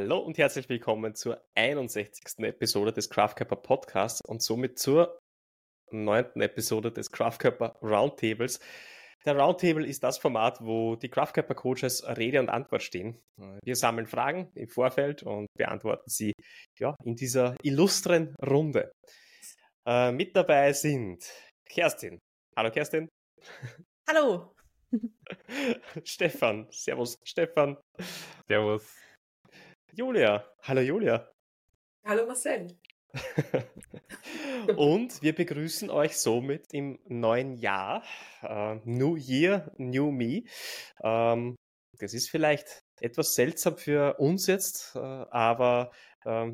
Hallo und herzlich willkommen zur 61. Episode des Craftkörper Podcasts und somit zur neunten Episode des Craftkörper Roundtables. Der Roundtable ist das Format, wo die Craftkörper Coaches Rede und Antwort stehen. Wir sammeln Fragen im Vorfeld und beantworten sie ja, in dieser illustren Runde. Äh, mit dabei sind Kerstin. Hallo Kerstin. Hallo. Stefan. Servus, Stefan. Servus. Julia. Hallo Julia. Hallo Marcel. Und wir begrüßen euch somit im neuen Jahr. Uh, new Year, New Me. Um, ähm, das ist vielleicht etwas seltsam für uns jetzt, uh, aber uh,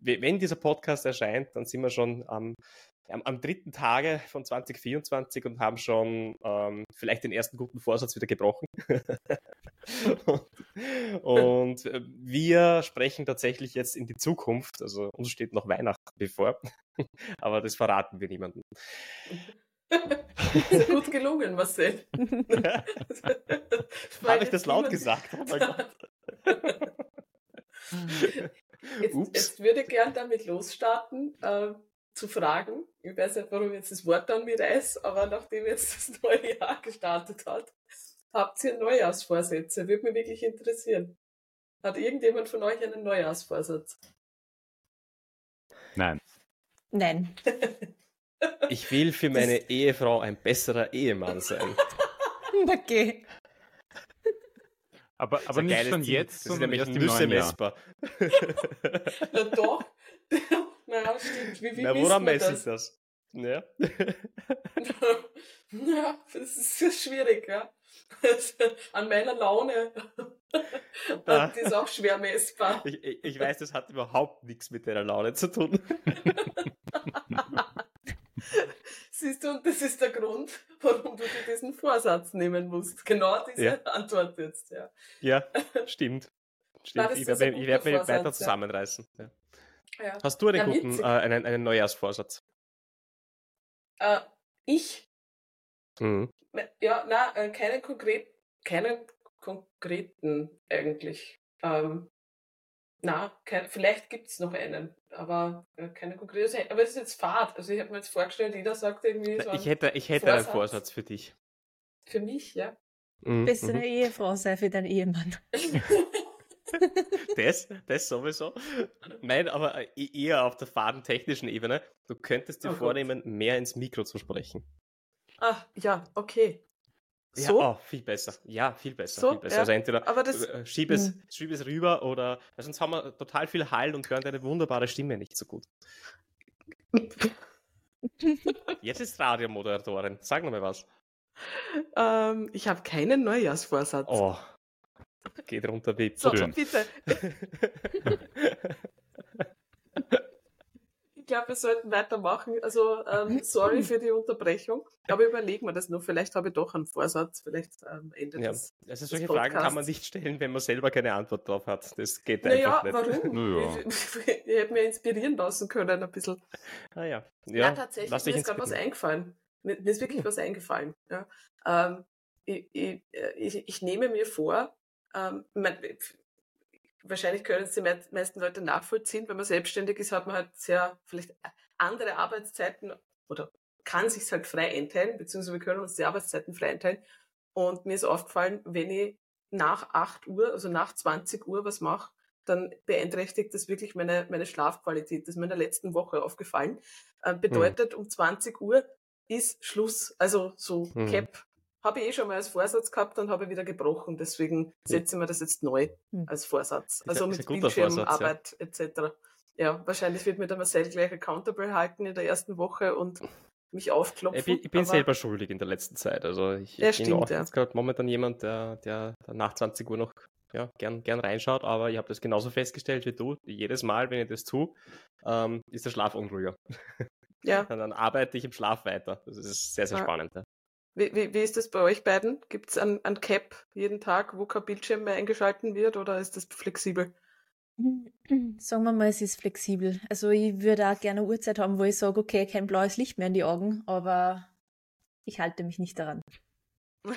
wenn dieser Podcast erscheint, dann sind wir schon am am, am, dritten Tage von 2024 und haben schon ähm, vielleicht den ersten guten Vorsatz wieder gebrochen. und, und, äh, wir sprechen tatsächlich jetzt in die Zukunft. Also uns steht noch Weihnachten bevor, aber das verraten wir niemandem. Sehr gut gelungen, Marcel. Habe ich das laut gesagt? Oh mein Gott. Jetzt, jetzt, würde gern damit losstarten. Zu fragen. Ich weiß nicht, warum jetzt das Wort an mir reißt, aber nachdem jetzt das neue Jahr gestartet hat, habt ihr Neujahrsvorsätze? Würde mich wirklich interessieren. Hat irgendjemand von euch einen Neujahrsvorsatz? Nein. Nein. Ich will für meine Ehefrau ein besserer Ehemann sein. Okay. Aber, aber nicht schon jetzt, das ist nämlich ein Nüsse-Mesper. Na doch. Naja, stimmt. Wie, wie Na, woran messe ich das? Ja. ja, das ist schwierig, ja. An meiner Laune. Ah. Die ist auch schwer messbar. Ich, ich, ich, weiß, das hat überhaupt nichts mit deiner Laune zu tun. Siehst du, und das ist der Grund, warum du dir diesen Vorsatz nehmen musst. Genau diese ja. Antwort jetzt, ja. Ja, stimmt. stimmt. Ich werde werd mich weiter zusammenreißen. Ja. Ja. Hast du einen guten, äh, einen, einen Neujahrsvorsatz? Äh, ich? Mhm. Ja, na, äh, keinen konkret, keinen konkreten eigentlich. Ähm, na, vielleicht gibt es noch einen, aber äh, keine konkrete. Aber es ist jetzt Fahrt. Also ich habe mir jetzt vorgestellt, jeder sagt irgendwie so. Ich hätte, ich hätte Vorsatz. einen Vorsatz für dich. Für mich, ja. Mhm. Bessere mhm. Ehefrau sei für deinen Ehemann. das, das sowieso. Nein, aber äh, e-, eher auf der fadentechnischen Ebene. Du könntest dir oh vornehmen, Gott. mehr ins Mikro zu sprechen. Ah, ja, okay. So? Ja, oh, viel besser. Ja, viel besser. So? Viel besser. Ja. Also entweder aber das, äh, schieb, es, hm. schieb es rüber oder sonst haben wir total viel Hall und hören deine wunderbare Stimme nicht so gut. Jetzt ist Radiomoderatorin. Sag noch mal was. Ähm, ich habe keinen Neujahrsvorsatz. Oh, Geht runter wie So, bitte. ich glaube, wir sollten weitermachen. Also, ähm, sorry für die Unterbrechung. Aber überlegen wir das noch. Vielleicht habe ich doch einen Vorsatz. Vielleicht ähm, Ende ja, des, Also, solche Fragen kann man nicht stellen, wenn man selber keine Antwort drauf hat. Das geht naja, einfach nicht. Warum? Naja. Ich, ich, ich hätte mir inspirieren lassen können, ein bisschen. Ah ja. Ja, ja tatsächlich. Mir ist gerade was eingefallen. Mir, mir, ist wirklich was eingefallen. Ja. Ähm, ich, ich, äh, ich, ich nehme mir vor, ähm, man, wahrscheinlich können es die meisten Leute nachvollziehen, wenn man selbstständig ist, hat man halt sehr vielleicht andere Arbeitszeiten oder kann sich halt frei einteilen, beziehungsweise wir können uns die Arbeitszeiten frei einteilen. Und mir ist aufgefallen, wenn ich nach 8 Uhr, also nach 20 Uhr was mache, dann beeinträchtigt das wirklich meine, meine Schlafqualität. Das ist mir in der letzten Woche aufgefallen. Äh, bedeutet, mhm. um 20 Uhr ist Schluss. Also so mhm. Cap habe ich eh schon mal als Vorsatz gehabt und habe wieder gebrochen. Deswegen setze ich mir das jetzt neu hm. als Vorsatz. Also mit Bildschirmarbeit ja. etc. Ja, wahrscheinlich wird mir der Marcel gleich accountable halten in der ersten Woche und mich aufklopfen. Ich bin, ich bin selber schuldig in der letzten Zeit. Also ich, ja, ich bin auch ja. jetzt gerade momentan jemand, der, der, nach 20 Uhr noch ja, gern, gern reinschaut, aber ich habe das genauso festgestellt wie du. Jedes Mal, wenn ich das tue, ähm, ist der Schlaf unruhiger. Ja. dann arbeite ich im Schlaf weiter. Das ist sehr, sehr ja. spannend. Ja. Wie, wie, wie ist das bei euch beiden? Gibt es ein, ein Cap jeden Tag, wo kein Bildschirm mehr eingeschalten wird oder ist das flexibel? Sagen wir mal, es ist flexibel. Also ich würde auch gerne eine Uhrzeit haben, wo ich sage, okay, kein blaues Licht mehr in die Augen, aber ich halte mich nicht daran.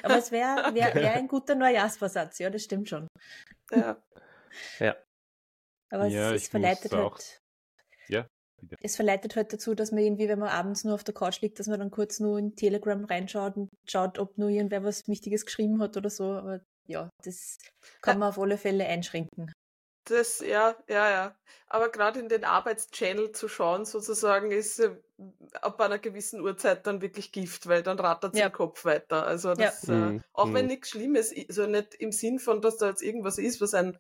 Aber es wäre wär, wär ein guter Neujahrsvorsatz, ja, das stimmt schon. Ja. Ja. Aber ja, es, es verleitet halt. Ja. Es verleitet halt dazu, dass man irgendwie, wenn man abends nur auf der Couch liegt, dass man dann kurz nur in Telegram reinschaut und schaut, ob nur irgendwer was Wichtiges geschrieben hat oder so. Aber ja, das kann man auf alle Fälle einschränken. Das, ja, ja, ja. Aber gerade in den Arbeitschannel zu schauen, sozusagen, ist äh, ab einer gewissen Uhrzeit dann wirklich Gift, weil dann rattert ja. im Kopf weiter. Also das, ja. äh, mhm. auch mhm. wenn nichts Schlimmes, also nicht im Sinn von, dass da jetzt irgendwas ist, was einen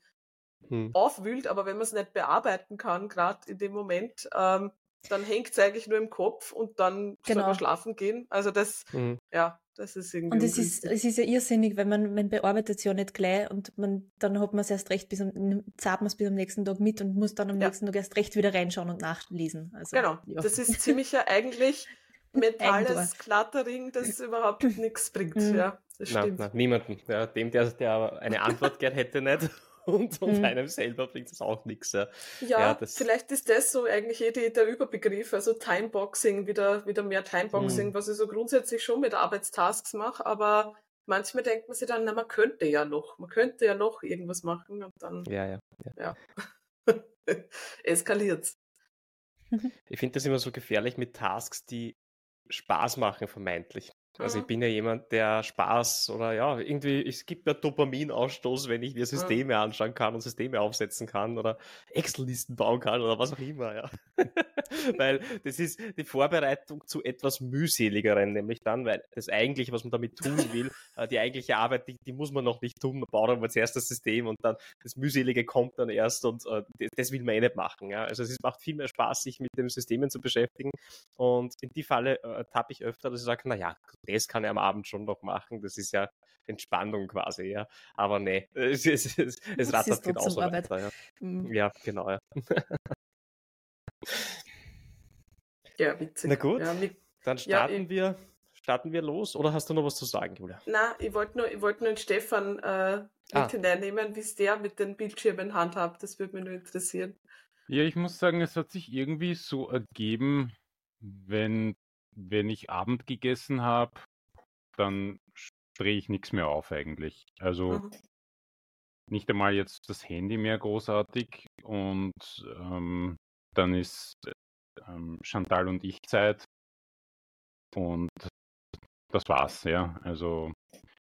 mhm. aufwühlt, aber wenn man es nicht bearbeiten kann, gerade in dem Moment, ähm, dann hängt es eigentlich nur im Kopf und dann genau. soll man schlafen gehen. Also das, mhm. ja, das ist irgendwie. Und es ist, es ist ja irrsinnig, weil man, man bearbeitet es ja nicht gleich und man, dann hat man es erst recht bis am, zahlt man es bis am nächsten Tag mit und muss dann am ja. nächsten Tag erst recht wieder reinschauen und nachlesen. Also, genau. Ja. Das ist ziemlich ja eigentlich mentales Klattering, das überhaupt nichts bringt. Mhm. Ja, das stimmt. Nein, nein, niemanden. Ja, dem, der, der eine Antwort gern hätte, nicht und, und mhm. einem selber bringt es auch nichts. Ja, ja, ja vielleicht ist das so eigentlich eh die, der Überbegriff, also Timeboxing, wieder, wieder mehr Timeboxing, mhm. was ich so grundsätzlich schon mit Arbeitstasks mache, aber manchmal denkt man sich dann, na, man könnte ja noch, man könnte ja noch irgendwas machen und dann ja, ja, ja. ja. eskaliert's. Ich finde das immer so gefährlich mit Tasks, die Spaß machen, vermeintlich. Also ich mhm. bin ja jemand, der Spaß oder ja, irgendwie, es gibt mir Dopaminausstoß, wenn ich mir Systeme mhm. anschauen kann und Systeme aufsetzen kann oder Excel-Listen bauen kann oder was auch immer, ja. weil das ist die Vorbereitung zu etwas mühseligeren, nämlich dann, weil das eigentliche, was man damit tun will, äh, die eigentliche Arbeit, die, die muss man noch nicht tun, man baut aber zuerst das System und dann das mühselige kommt dann erst und uh, das will man eh nicht machen, ja. Also es macht viel mehr Spaß, sich mit den Systemen zu beschäftigen und in die Falle uh, tappe ich öfter, dass ich sage, naja, das kann er am Abend schon noch machen. Das ist ja Entspannung quasi, ja. Aber nee, es, es, es, es rattert genauso weiter. Ja. Mhm. ja, genau, ja. ja, witzig. Na gut, ja, mit, dann starten ja, wir. Starten wir los oder hast du noch was zu sagen, Julia? Na, ich wollte nur, ich wollt nur den Stefan äh, mit ah. hineinnehmen, wie es der mit den Bildschirmen handhabt. Das würde mich nur interessieren. Ja, ich muss sagen, es hat sich irgendwie so ergeben, wenn wenn ich Abend gegessen habe, dann drehe ich nichts mehr auf eigentlich. Also mhm. nicht einmal jetzt das Handy mehr großartig und ähm, dann ist ähm, Chantal und ich Zeit und das war's, ja. Also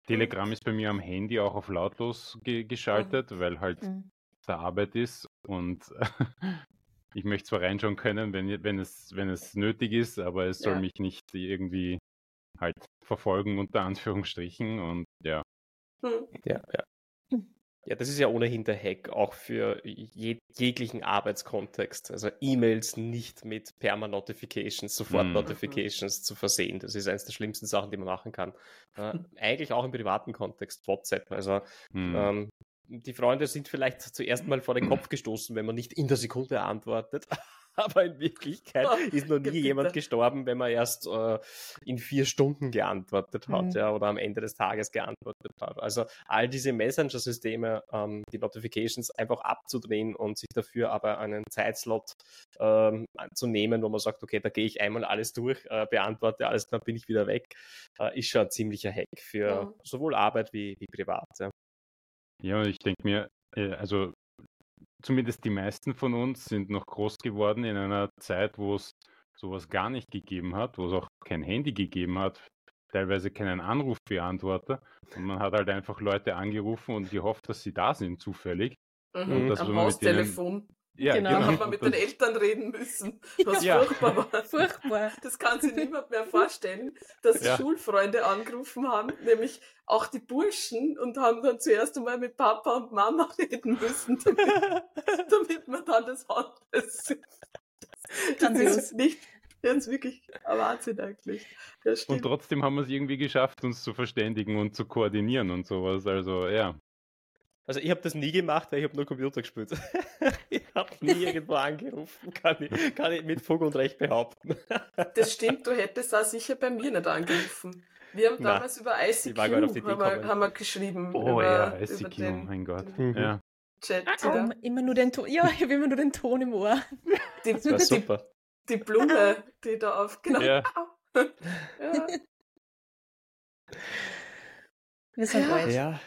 Telegram ist bei mir am Handy auch auf lautlos ge geschaltet, mhm. weil halt mhm. der Arbeit ist und ich möchte zwar reinschauen können, wenn, wenn, es, wenn es nötig ist, aber es soll ja. mich nicht irgendwie halt verfolgen, unter Anführungsstrichen. Und ja. Hm. Ja, ja. Hm. Ja, das ist ja ohnehin der Hack, auch für jeg jeglichen Arbeitskontext. Also E-Mails nicht mit Perma-Notifications, Sofort-Notifications mhm. zu versehen. Das ist eines der schlimmsten Sachen, die man machen kann. Äh, eigentlich auch im privaten Kontext, WhatsApp. Also mhm. ähm, die Freunde sind vielleicht zuerst mal vor den Kopf gestoßen, wenn man nicht in der Sekunde antwortet. Aber in Wirklichkeit ist noch nie jemand gestorben, wenn man erst äh, in vier Stunden geantwortet hat mhm. ja, oder am Ende des Tages geantwortet hat. Also all diese Messenger-Systeme, ähm, die Notifications einfach abzudrehen und sich dafür aber einen Zeitslot ähm, zu nehmen, wo man sagt, okay, da gehe ich einmal alles durch, äh, beantworte alles, dann bin ich wieder weg, äh, ist schon ein ziemlicher Hack für ja. sowohl Arbeit wie, wie privat. Ja. Ja, ich denke mir, äh, also zumindest die meisten von uns sind noch groß geworden in einer Zeit, wo es sowas gar nicht gegeben hat, wo es auch kein Handy gegeben hat, teilweise keinen Anrufbeantworter. Und man hat halt einfach Leute angerufen und gehofft, dass sie da sind, zufällig. Mhm, und dass am Haustelefon. Ja, genau. genau. Haben wir mit den Eltern reden müssen, was ja. furchtbar war. Furchtbar. Das kann sich niemand mehr vorstellen, dass ja. Schulfreunde angerufen haben, nämlich auch die Burschen und haben dann zuerst einmal mit Papa und Mama reden müssen, damit, damit man dann das hat. Das, das ist nicht das ist wirklich ein Wahnsinn eigentlich. Und trotzdem haben wir es irgendwie geschafft, uns zu verständigen und zu koordinieren und sowas. Also ja. Also ich habe das nie gemacht, weil ich habe nur Computer gespielt. ich habe nie irgendwo angerufen, kann ich, kann ich mit Fug und Recht behaupten. das stimmt, du hättest auch sicher bei mir nicht angerufen. Wir haben damals über ICQ haben wir, haben wir, geschrieben. Oh über, ja, ICQ, über mein Gott. Den, ja. Chat, um, immer nur den Ton, ja, ich habe immer nur den Ton im Ohr. Die, das war super. Die, die Blume, die da auf, genau. Ja. ja. Wir sind ja. alt. Ja.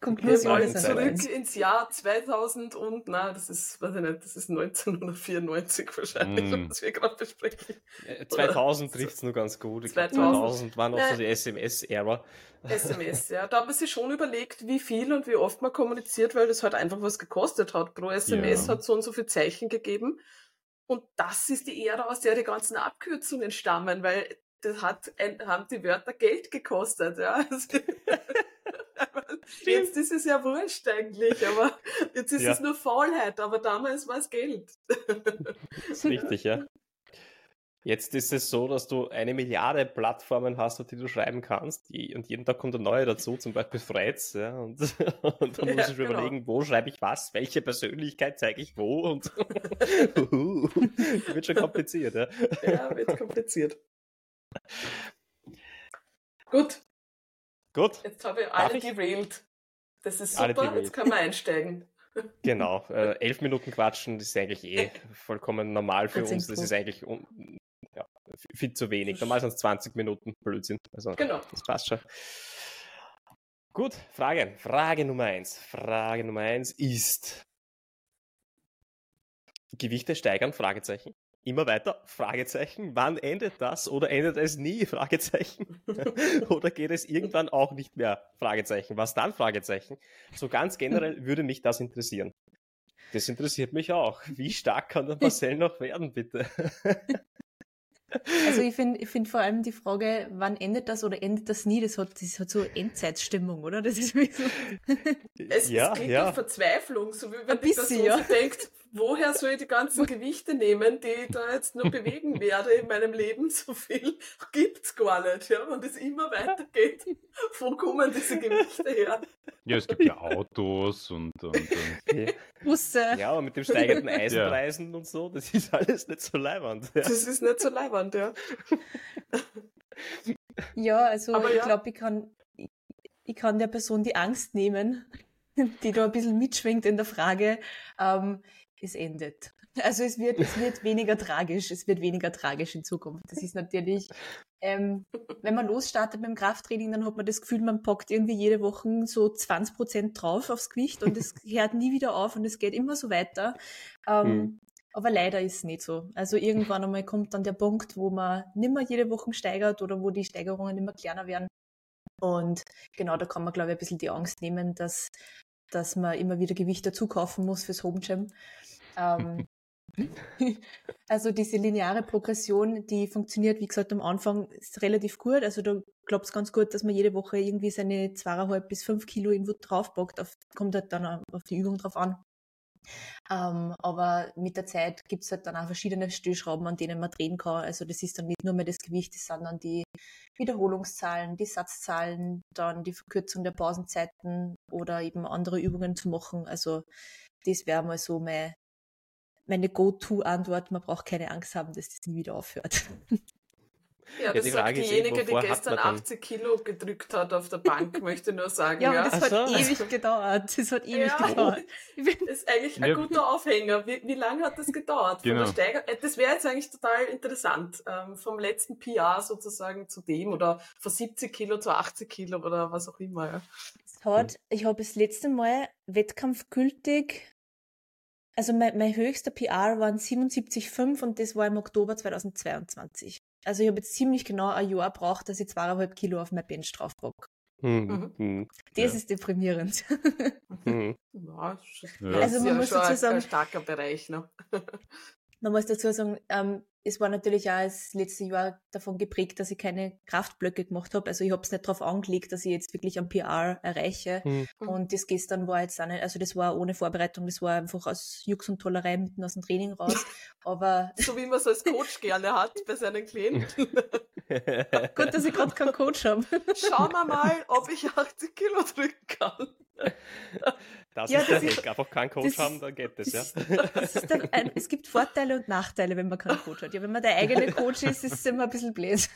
Konklusion ist zurück ins Jahr 2000 und, na, das ist, weiß ich nicht, das ist 1994 wahrscheinlich, mm. was wir gerade besprechen. 2000 trifft es nur ganz gut. 2000, 2000 war noch so die SMS-Ära. SMS, ja. Da haben wir sich schon überlegt, wie viel und wie oft man kommuniziert, weil das halt einfach was gekostet hat. Pro SMS ja. hat so und so viel Zeichen gegeben. Und das ist die Ära, aus der die ganzen Abkürzungen stammen, weil das hat, haben die Wörter Geld gekostet, ja. jetzt ist es ja wurscht eigentlich, aber jetzt ist ja. es nur Faulheit, aber damals war es Geld. Richtig, ja. Jetzt ist es so, dass du eine Milliarde Plattformen hast, auf die du schreiben kannst, und jeden Tag kommt eine neue dazu, zum Beispiel Threads, ja, und, und dann ja, du genau. überlegen, wo schreibe ich was, welche Persönlichkeit zeige ich wo, und wird schon kompliziert, ja. Ja, wird kompliziert. Gut. Gut. Jetzt habe ich alle derailed. Das ist super, jetzt kann man einsteigen. Genau, äh, elf Minuten quatschen, das ist eigentlich eh vollkommen normal für uns. Das ist eigentlich ja, viel zu wenig. Normal sind es 20 Minuten Blödsinn. Also, genau. Das passt schon. Gut, Frage. Frage Nummer eins. Frage Nummer eins ist Gewichte steigern? Fragezeichen immer weiter? Fragezeichen. Wann endet das oder endet es nie? Fragezeichen. oder geht es irgendwann auch nicht mehr? Fragezeichen. Was dann? Fragezeichen. So ganz generell würde mich das interessieren. Das interessiert mich auch. Wie stark kann der Marcel noch werden, bitte? Also ich finde ich find vor allem die Frage, wann endet das oder endet das nie, das hat, das hat so Endzeitstimmung, oder? Das ist wie so. Es, ja, es klingt ja. Verzweiflung, so wie wenn die Person ja. so denkt, woher soll ich die ganzen Gewichte nehmen, die ich da jetzt noch bewegen werde in meinem Leben? So viel gibt's gar nicht, ja. Und es immer weitergeht, wo kommen diese Gewichte her? Ja, es gibt ja Autos und, und, und Busse. Ja, aber mit den steigenden Eisenpreisen ja. und so, das ist alles nicht so leiwand. Ja. Das ist nicht so leiwand, ja. Ja, also aber ich glaube, ich kann, ich, ich kann der Person die Angst nehmen, die da ein bisschen mitschwingt in der Frage. Ähm, es endet. Also es wird, es wird weniger tragisch, es wird weniger tragisch in Zukunft. Das ist natürlich, ähm, wenn man losstartet mit dem Krafttraining, dann hat man das Gefühl, man packt irgendwie jede Woche so 20 Prozent drauf aufs Gewicht und es hört nie wieder auf und es geht immer so weiter. Ähm, mhm. Aber leider ist es nicht so. Also irgendwann einmal kommt dann der Punkt, wo man nicht mehr jede Woche steigert oder wo die Steigerungen immer kleiner werden. Und genau da kann man, glaube ich, ein bisschen die Angst nehmen, dass, dass man immer wieder Gewicht dazu kaufen muss fürs Home Gym. Ähm, also diese lineare Progression, die funktioniert, wie gesagt, am Anfang ist relativ gut. Also da klappt es ganz gut, dass man jede Woche irgendwie seine zweieinhalb bis fünf Kilo irgendwo draufpackt. Auf, kommt halt dann auf die Übung drauf an. Ähm, aber mit der Zeit gibt es halt dann auch verschiedene Stellschrauben, an denen man drehen kann. Also das ist dann nicht nur mehr das Gewicht, das sind dann die Wiederholungszahlen, die Satzzahlen, dann die Verkürzung der Pausenzeiten oder eben andere Übungen zu machen. Also das wäre mal so mein meine Go-To-Antwort, man braucht keine Angst haben, dass das nie wieder aufhört. Ja, das ja, sagt diejenige, die gestern 80 Kilo gedrückt hat auf der Bank, möchte nur sagen. Ja, aber das hat ewig gedauert. Das hat ewig ja. gedauert. Das ist eigentlich ein guter Aufhänger. Wie, wie lange hat das gedauert? Genau. Äh, das wäre jetzt eigentlich total interessant. Ähm, vom letzten PR sozusagen zu dem oder von 70 Kilo zu 80 Kilo oder was auch immer. Ja. Hat, ich habe das letzte Mal wettkampfgültig also mein, mein höchster PR waren 77,5 und das war im Oktober 2022. Also ich habe jetzt ziemlich genau ein Jahr braucht, dass ich zweieinhalb Kilo auf mein Bench drauf packe. Mhm. mhm. Das ja. ist deprimierend. Mhm. Ja, also man ja muss dazu sagen, ein starker Bereich. Ne? man muss dazu sagen, ähm, es war natürlich auch das letzte Jahr davon geprägt, dass ich keine Kraftblöcke gemacht habe. Also ich habe es nicht darauf angelegt, dass ich jetzt wirklich am PR erreiche. Mhm. Und das gestern war jetzt auch nicht, also das war ohne Vorbereitung, das war einfach aus Jux und Tollerei mitten aus dem Training raus. Aber so wie man es als Coach gerne hat bei seinen Klienten. Gut, dass ich gerade keinen Coach habe. Schauen wir mal, ob ich 80 Kilo drücken kann. Das ja, ist der Hack. Einfach keinen Coach das, haben, dann geht das, das ja. Das ein, es gibt Vorteile und Nachteile, wenn man keinen Coach hat. Ja, wenn man der eigene Coach ist, ist es immer ein bisschen blöd.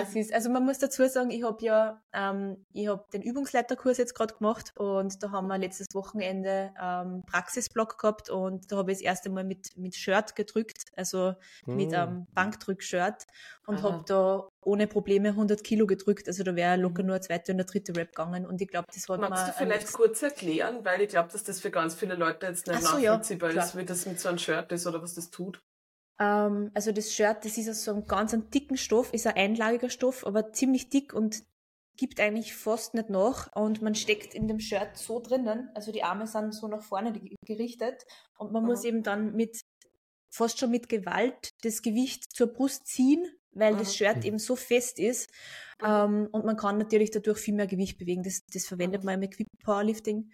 Es ist, also man muss dazu sagen, ich habe ja, ähm, ich habe den Übungsleiterkurs jetzt gerade gemacht und da haben wir letztes Wochenende ähm, Praxisblock gehabt und da habe ich das erste Mal mit, mit Shirt gedrückt, also hm. mit einem ähm, Bankdrück-Shirt und habe da ohne Probleme 100 Kilo gedrückt, also da wäre locker mhm. nur eine zweite und eine dritte Rap gegangen und ich glaube, das hat Magst du vielleicht kurz erklären, weil ich glaube, dass das für ganz viele Leute jetzt nicht so, nachvollziehbar ja, ist, wie das mit so einem Shirt ist oder was das tut. Ähm, also das Shirt, das ist aus so einem ganz dicken Stoff, ist ein einlagiger Stoff, aber ziemlich dick und gibt eigentlich fast nicht nach. Und man steckt in dem Shirt so drinnen, also die Arme sind so nach vorne gerichtet. Und man mhm. muss eben dann mit fast schon mit Gewalt das Gewicht zur Brust ziehen, weil mhm. das Shirt eben so fest ist. Ähm, und man kann natürlich dadurch viel mehr Gewicht bewegen. Das, das verwendet man im Equip Powerlifting.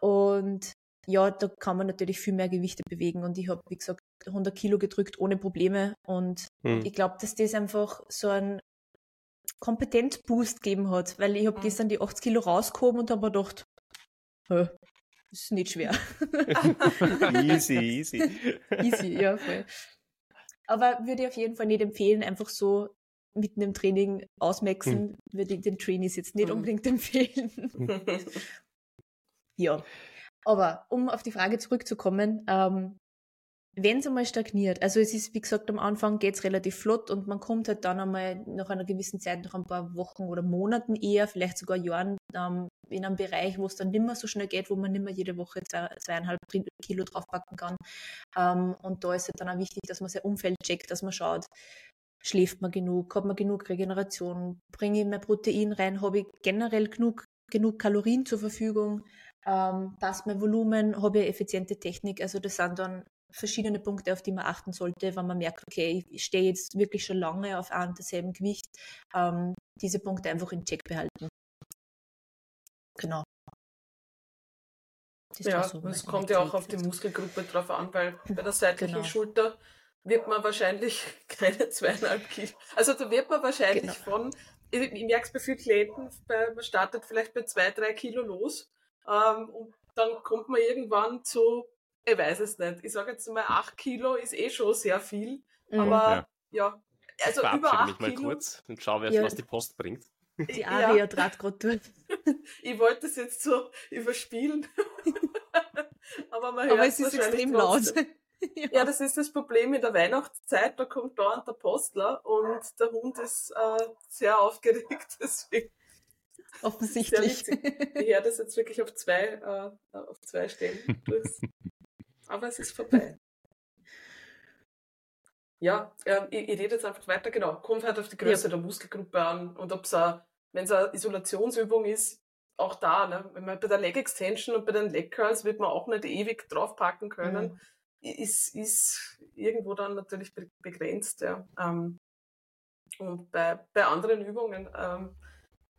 Und ja, da kann man natürlich viel mehr Gewichte bewegen. Und ich habe, wie gesagt, 100 Kilo gedrückt ohne Probleme und hm. ich glaube, dass das einfach so ein Kompetenzboost gegeben hat, weil ich habe hm. gestern die 80 Kilo rausgehoben und habe mir gedacht, das ist nicht schwer. easy, easy. easy, ja, voll. Aber würde ich auf jeden Fall nicht empfehlen, einfach so mitten im Training ausmaxen, hm. würde ich den Trainees jetzt nicht hm. unbedingt empfehlen. ja. Aber um auf die Frage zurückzukommen, ähm, wenn es einmal stagniert, also es ist, wie gesagt, am Anfang geht es relativ flott und man kommt halt dann einmal nach einer gewissen Zeit, nach ein paar Wochen oder Monaten eher, vielleicht sogar Jahren, ähm, in einem Bereich, wo es dann nicht mehr so schnell geht, wo man nicht mehr jede Woche zwei, zweieinhalb Kilo draufpacken kann. Ähm, und da ist es halt dann auch wichtig, dass man sein Umfeld checkt, dass man schaut, schläft man genug, hat man genug Regeneration, bringe ich mehr Protein rein, habe ich generell genug, genug Kalorien zur Verfügung, ähm, passt mein Volumen, habe ich effiziente Technik. Also das sind dann verschiedene Punkte, auf die man achten sollte, wenn man merkt, okay, ich stehe jetzt wirklich schon lange auf einem derselben Gewicht. Ähm, diese Punkte einfach in Check behalten. Genau. Das ja, so es kommt ja auch auf die Muskelgruppe drauf an, weil bei der seitlichen genau. Schulter wird man wahrscheinlich keine zweieinhalb Kilo. Also da wird man wahrscheinlich genau. von, ich, ich merke es bei vielen Klienten, bei, man startet vielleicht bei zwei, drei Kilo los ähm, und dann kommt man irgendwann zu, ich weiß es nicht, ich sage jetzt mal, acht Kilo ist eh schon sehr viel, mhm. aber ja. ja. Also ich über acht mich mal Kilo. kurz und schau, wer ja. was die Post bringt. Die Aria ja. trat gerade durch. ich wollte es jetzt so überspielen. aber man hört Aber es ist extrem laut. ja. ja. das ist das Problem in der Weihnachtszeit. Da kommt dauernd der Postler und der Hund ist äh, sehr aufgeregt. Deswegen Offensichtlich. Ich höre das jetzt wirklich auf zwei, äh, auf zwei Stellen. Aber es ist vorbei. Ja, ähm, ich, ich, rede jetzt einfach weiter, genau. Kommt halt auf die Größe ja. der Muskelgruppe an und ob es wenn es eine Isolationsübung ist, auch da, ne? Wenn man bei der Leg Extension und bei den Leg Curls wird man auch nicht ewig draufpacken können, mhm. ist, ist irgendwo dann natürlich begrenzt, ja. Ähm, und bei, bei anderen Übungen ähm,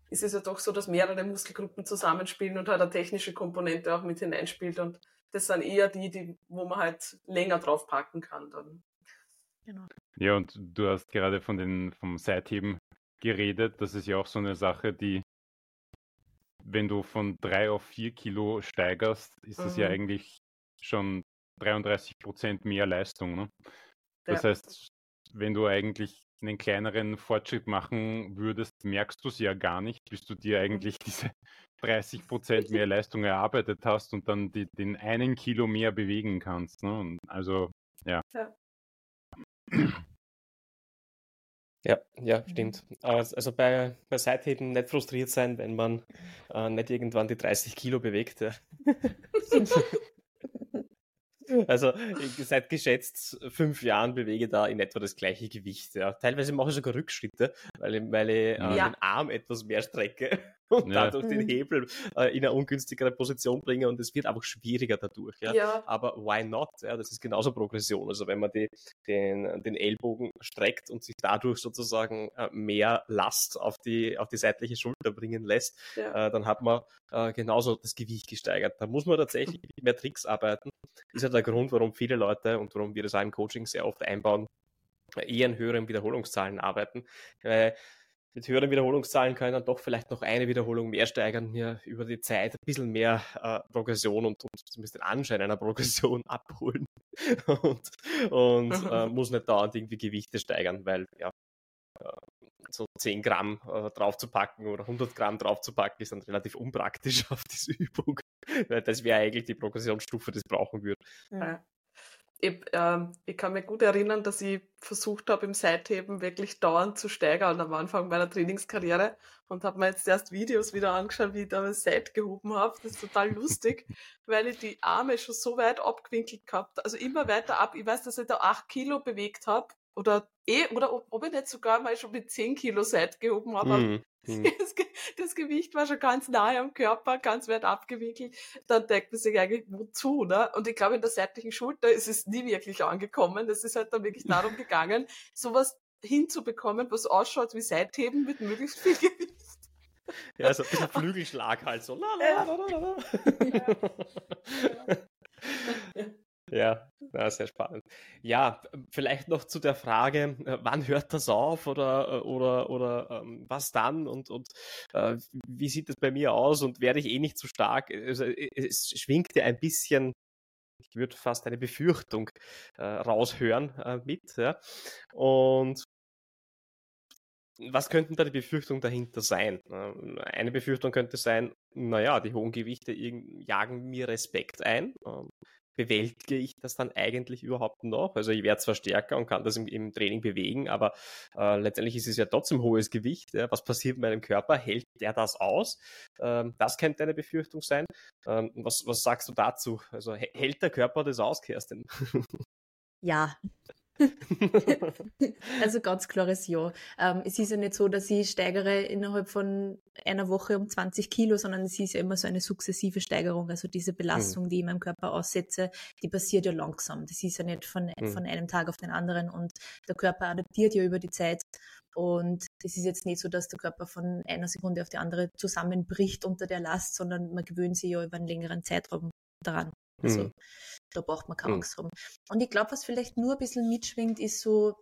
ist es ja doch so, dass mehrere Muskelgruppen zusammenspielen und halt eine technische Komponente auch mit hineinspielt. Und das sind eher die, die wo man halt länger drauf packen kann dann. Genau. Ja, und du hast gerade von den, vom Seitheben geredet. Das ist ja auch so eine Sache, die, wenn du von drei auf vier Kilo steigerst, ist das mhm. ja eigentlich schon 33 Prozent mehr Leistung. Ne? Das ja. heißt, wenn du eigentlich einen kleineren Fortschritt machen würdest, merkst du es ja gar nicht, bis du dir mhm. eigentlich diese 30 Prozent mehr Leistung erarbeitet hast und dann die, den einen Kilo mehr bewegen kannst. Ne? also, ja. ja. Ja, ja, stimmt. Also bei, bei Seitheben nicht frustriert sein, wenn man äh, nicht irgendwann die 30 Kilo bewegt. Ja. Also seit geschätzt fünf Jahren bewege ich da in etwa das gleiche Gewicht. Ja. Teilweise mache ich sogar Rückschritte, weil ich, weil ich äh, ja. den Arm etwas mehr strecke und ja. dadurch den. Hebel äh, in eine ungünstigere Position bringe und es wird einfach schwieriger dadurch. Ja? ja. Aber why not? Ja, das ist genauso Progression. Also wenn man die, den, den Ellbogen streckt und sich dadurch sozusagen äh, mehr Last auf die, auf die seitliche Schulter bringen lässt, ja. äh, dann hat man äh, genauso das Gewicht gesteigert. Da muss man tatsächlich mehr Tricks arbeiten. Das ist ja der Grund, warum viele Leute und warum wir das auch im Coaching sehr oft einbauen, eher in höheren Wiederholungszahlen arbeiten. Weil mit höheren Wiederholungszahlen können dann doch vielleicht noch eine Wiederholung mehr steigern, mir über die Zeit ein bisschen mehr äh, Progression und, und zumindest den Anschein einer Progression abholen und, und äh, muss nicht dauernd irgendwie Gewichte steigern, weil ja, äh, so 10 Gramm äh, draufzupacken oder 100 Gramm draufzupacken, ist dann relativ unpraktisch auf diese Übung. Weil das wäre eigentlich die Progressionsstufe, die es brauchen würde. Ja ich, äh, ich kann mich gut erinnern, dass ich versucht habe, im Seitheben wirklich dauernd zu steigern am Anfang meiner Trainingskarriere und habe mir jetzt erst Videos wieder angeschaut, wie ich da das Seit gehoben habe. Das ist total lustig, weil ich die Arme schon so weit abgewinkelt gehabt, also immer weiter ab. Ich weiß, dass ich da acht Kilo bewegt habe oder eh, oder ob, ob ich nicht sogar mal schon mit zehn Kilo Seit gehoben habe. Mhm. Hm. Das, das, Gewicht war schon ganz nahe am Körper, ganz weit abgewickelt. Dann denkt man sich eigentlich, wozu, ne? Und ich glaube, in der seitlichen Schulter ist es nie wirklich angekommen. Es ist halt dann wirklich darum gegangen, sowas hinzubekommen, was ausschaut wie Seitheben mit möglichst viel Gewicht. Ja, so ein bisschen Flügelschlag halt so. La, la, la, ja. Ja, ja, sehr spannend. Ja, vielleicht noch zu der Frage, äh, wann hört das auf oder, äh, oder, oder ähm, was dann und, und äh, wie sieht es bei mir aus und werde ich eh nicht zu stark? Also, es schwingt ja ein bisschen, ich würde fast eine Befürchtung äh, raushören äh, mit. Ja? Und was könnten da die Befürchtungen dahinter sein? Eine Befürchtung könnte sein, naja, die hohen Gewichte jagen mir Respekt ein. Bewältige ich das dann eigentlich überhaupt noch? Also ich werde zwar stärker und kann das im, im Training bewegen, aber äh, letztendlich ist es ja trotzdem hohes Gewicht. Ja? Was passiert mit meinem Körper? Hält der das aus? Ähm, das könnte eine Befürchtung sein. Ähm, was, was sagst du dazu? Also hält der Körper das aus, Kerstin? Ja, also ganz klares Ja. Ähm, es ist ja nicht so, dass ich steigere innerhalb von einer Woche um 20 Kilo, sondern es ist ja immer so eine sukzessive Steigerung. Also diese Belastung, mhm. die ich meinem Körper aussetze, die passiert ja langsam. Das ist ja nicht von, mhm. von einem Tag auf den anderen und der Körper adaptiert ja über die Zeit. Und es ist jetzt nicht so, dass der Körper von einer Sekunde auf die andere zusammenbricht unter der Last, sondern man gewöhnt sich ja über einen längeren Zeitraum daran. Also mhm. Da braucht man keine mhm. Angst haben. Und ich glaube, was vielleicht nur ein bisschen mitschwingt, ist so,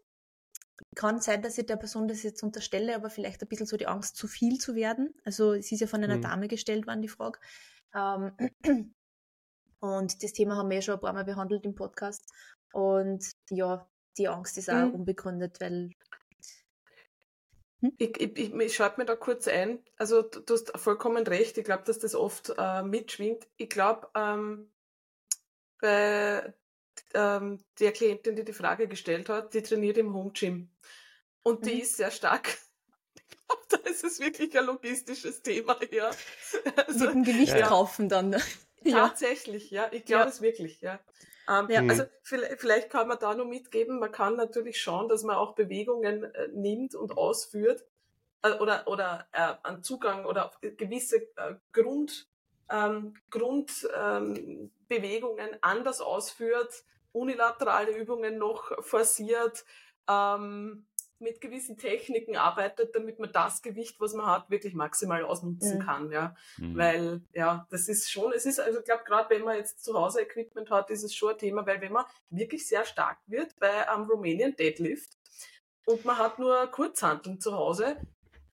kann sein, dass ich der Person das jetzt unterstelle, aber vielleicht ein bisschen so die Angst, zu viel zu werden. Also es ist ja von einer mhm. Dame gestellt worden, die Frage. Ähm, und das Thema haben wir ja schon ein paar Mal behandelt im Podcast. Und ja, die Angst ist auch mhm. unbegründet, weil hm? Ich, ich, ich, ich schalte mir da kurz ein. Also du, du hast vollkommen recht. Ich glaube, dass das oft äh, mitschwingt. Ich glaube, ähm, bei ähm, der Klientin, die die Frage gestellt hat, die trainiert im Home Gym. Und die mhm. ist sehr stark. da ist es wirklich ein logistisches Thema, ja. Also, Mit dem Gewicht ja. kaufen dann. ja. Tatsächlich, ja. Ich glaube ja. es wirklich, ja. Ähm, ja. Also vielleicht kann man da nur mitgeben, man kann natürlich schauen, dass man auch Bewegungen äh, nimmt und ausführt äh, oder, oder äh, einen Zugang oder gewisse äh, Grund, ähm, Grundbewegungen ähm, anders ausführt, unilaterale Übungen noch forciert, ähm, mit gewissen Techniken arbeitet, damit man das Gewicht, was man hat, wirklich maximal ausnutzen mhm. kann, ja. Mhm. Weil, ja, das ist schon, es ist, also ich glaube, gerade wenn man jetzt zu Hause Equipment hat, ist es schon ein Thema, weil wenn man wirklich sehr stark wird bei einem Romanian Deadlift und man hat nur Kurzhanteln zu Hause,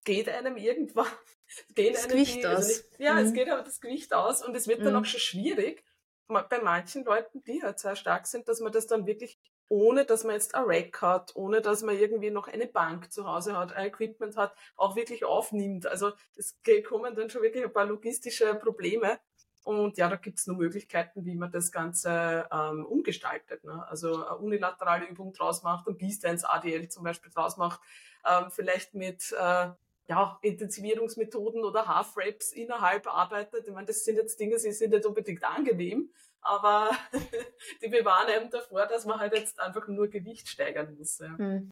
geht einem irgendwann geht das Gewicht die, also aus. Nicht, ja, mhm. es geht aber das Gewicht aus und es wird dann mhm. auch schon schwierig bei manchen Leuten, die halt sehr stark sind, dass man das dann wirklich ohne dass man jetzt ein Rack hat, ohne dass man irgendwie noch eine Bank zu Hause hat, ein Equipment hat, auch wirklich aufnimmt. Also es kommen dann schon wirklich ein paar logistische Probleme. Und ja, da gibt es nur Möglichkeiten, wie man das Ganze ähm, umgestaltet. Ne? Also eine unilaterale Übung draus macht, ein B-Stance ADL zum Beispiel draus macht, ähm, vielleicht mit äh, ja, Intensivierungsmethoden oder Half-Raps innerhalb arbeitet. Ich meine, das sind jetzt Dinge, die sind nicht unbedingt angenehm, aber die bewahren eben davor, dass man halt jetzt einfach nur Gewicht steigern muss. Ja. Hm.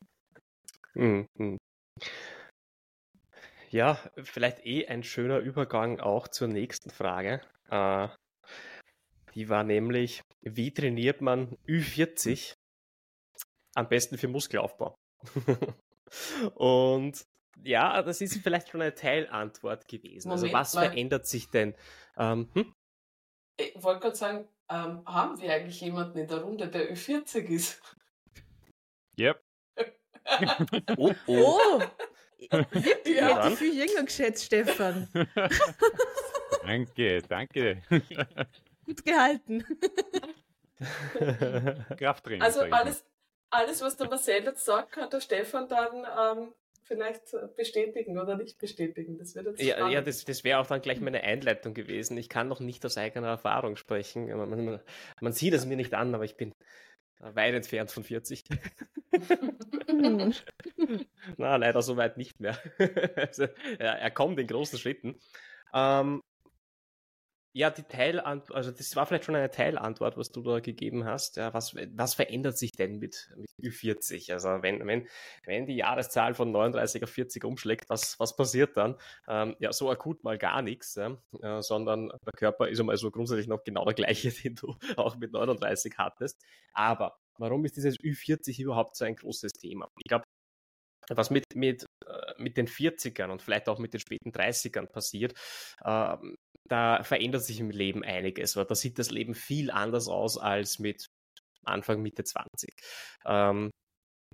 Mhm. Ja, vielleicht eh ein schöner Übergang auch zur nächsten Frage. Äh, die war nämlich, wie trainiert man Ü40 am besten für Muskelaufbau? Und ja, das ist vielleicht schon eine Teilantwort gewesen. Also Moment, also was verändert sich denn? Ähm, hm? Ich wollte gerade sagen, ähm, haben wir eigentlich jemanden in der Runde, der Ü40 ist? Yep. oh, oh. oh. Ich ja. hätte viel jünger geschätzt, Stefan. danke, danke. Gut gehalten. Krafttraining. Also alles, alles, was der Marcel jetzt sagt, kann der Stefan dann ähm, vielleicht bestätigen oder nicht bestätigen. Das wird jetzt ja, ja, das, das wäre auch dann gleich meine Einleitung gewesen. Ich kann noch nicht aus eigener Erfahrung sprechen. Man, man, man sieht es mir nicht an, aber ich bin weit entfernt von 40. Na, leider so weit nicht mehr. also, er, er kommt in großen Schritten. Ähm, ja, die Teilantwort, also das war vielleicht schon eine Teilantwort, was du da gegeben hast. Ja, was, was verändert sich denn mit, mit Ü40? Also wenn, wenn, wenn die Jahreszahl von 39 auf 40 umschlägt, was, was passiert dann? Ähm, ja, so akut mal gar nichts, ja, äh, sondern der Körper ist einmal so grundsätzlich noch genau der gleiche, den du auch mit 39 hattest. Aber warum ist dieses Ü40 überhaupt so ein großes Thema? Ich glaube, was mit, mit, äh, mit den 40ern und vielleicht auch mit den späten 30ern passiert, ähm, da verändert sich im Leben einiges. Weil da sieht das Leben viel anders aus als mit Anfang, Mitte 20. Ähm,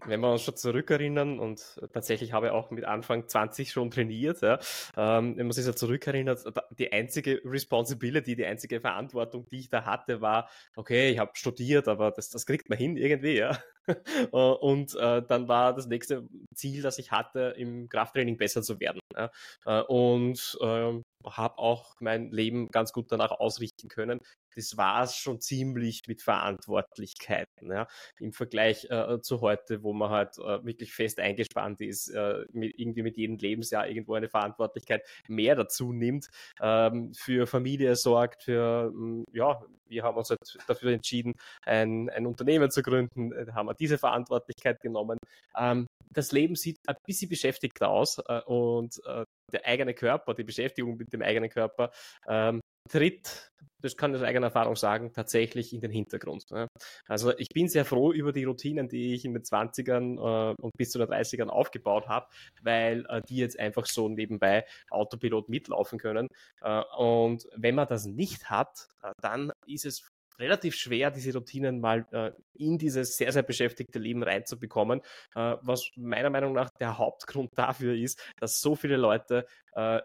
wenn wir uns schon zurückerinnern, und tatsächlich habe ich auch mit Anfang 20 schon trainiert, ja, ähm, wenn man sich so zurückerinnert, die einzige Responsibility, die einzige Verantwortung, die ich da hatte, war, okay, ich habe studiert, aber das, das kriegt man hin irgendwie, ja. Äh, und äh, dann war das nächste Ziel, das ich hatte, im Krafttraining besser zu werden. Ja. Äh, und ähm, habe auch mein Leben ganz gut danach ausrichten können. Das war es schon ziemlich mit Verantwortlichkeiten ja, im Vergleich äh, zu heute, wo man halt äh, wirklich fest eingespannt ist, äh, mit, irgendwie mit jedem Lebensjahr irgendwo eine Verantwortlichkeit mehr dazu nimmt, ähm, für Familie sorgt, für, hm, ja, wir haben uns halt dafür entschieden, ein, ein Unternehmen zu gründen, äh, haben wir diese Verantwortlichkeit genommen. Ähm, das Leben sieht ein bisschen beschäftigt aus äh, und äh, der eigene Körper, die Beschäftigung mit dem eigenen Körper ähm, tritt, das kann ich aus eigener Erfahrung sagen, tatsächlich in den Hintergrund. Ne? Also ich bin sehr froh über die Routinen, die ich in den 20ern äh, und bis zu den 30ern aufgebaut habe, weil äh, die jetzt einfach so nebenbei Autopilot mitlaufen können. Äh, und wenn man das nicht hat, äh, dann ist es relativ schwer, diese Routinen mal äh, in dieses sehr, sehr beschäftigte Leben reinzubekommen, äh, was meiner Meinung nach der Hauptgrund dafür ist, dass so viele Leute äh,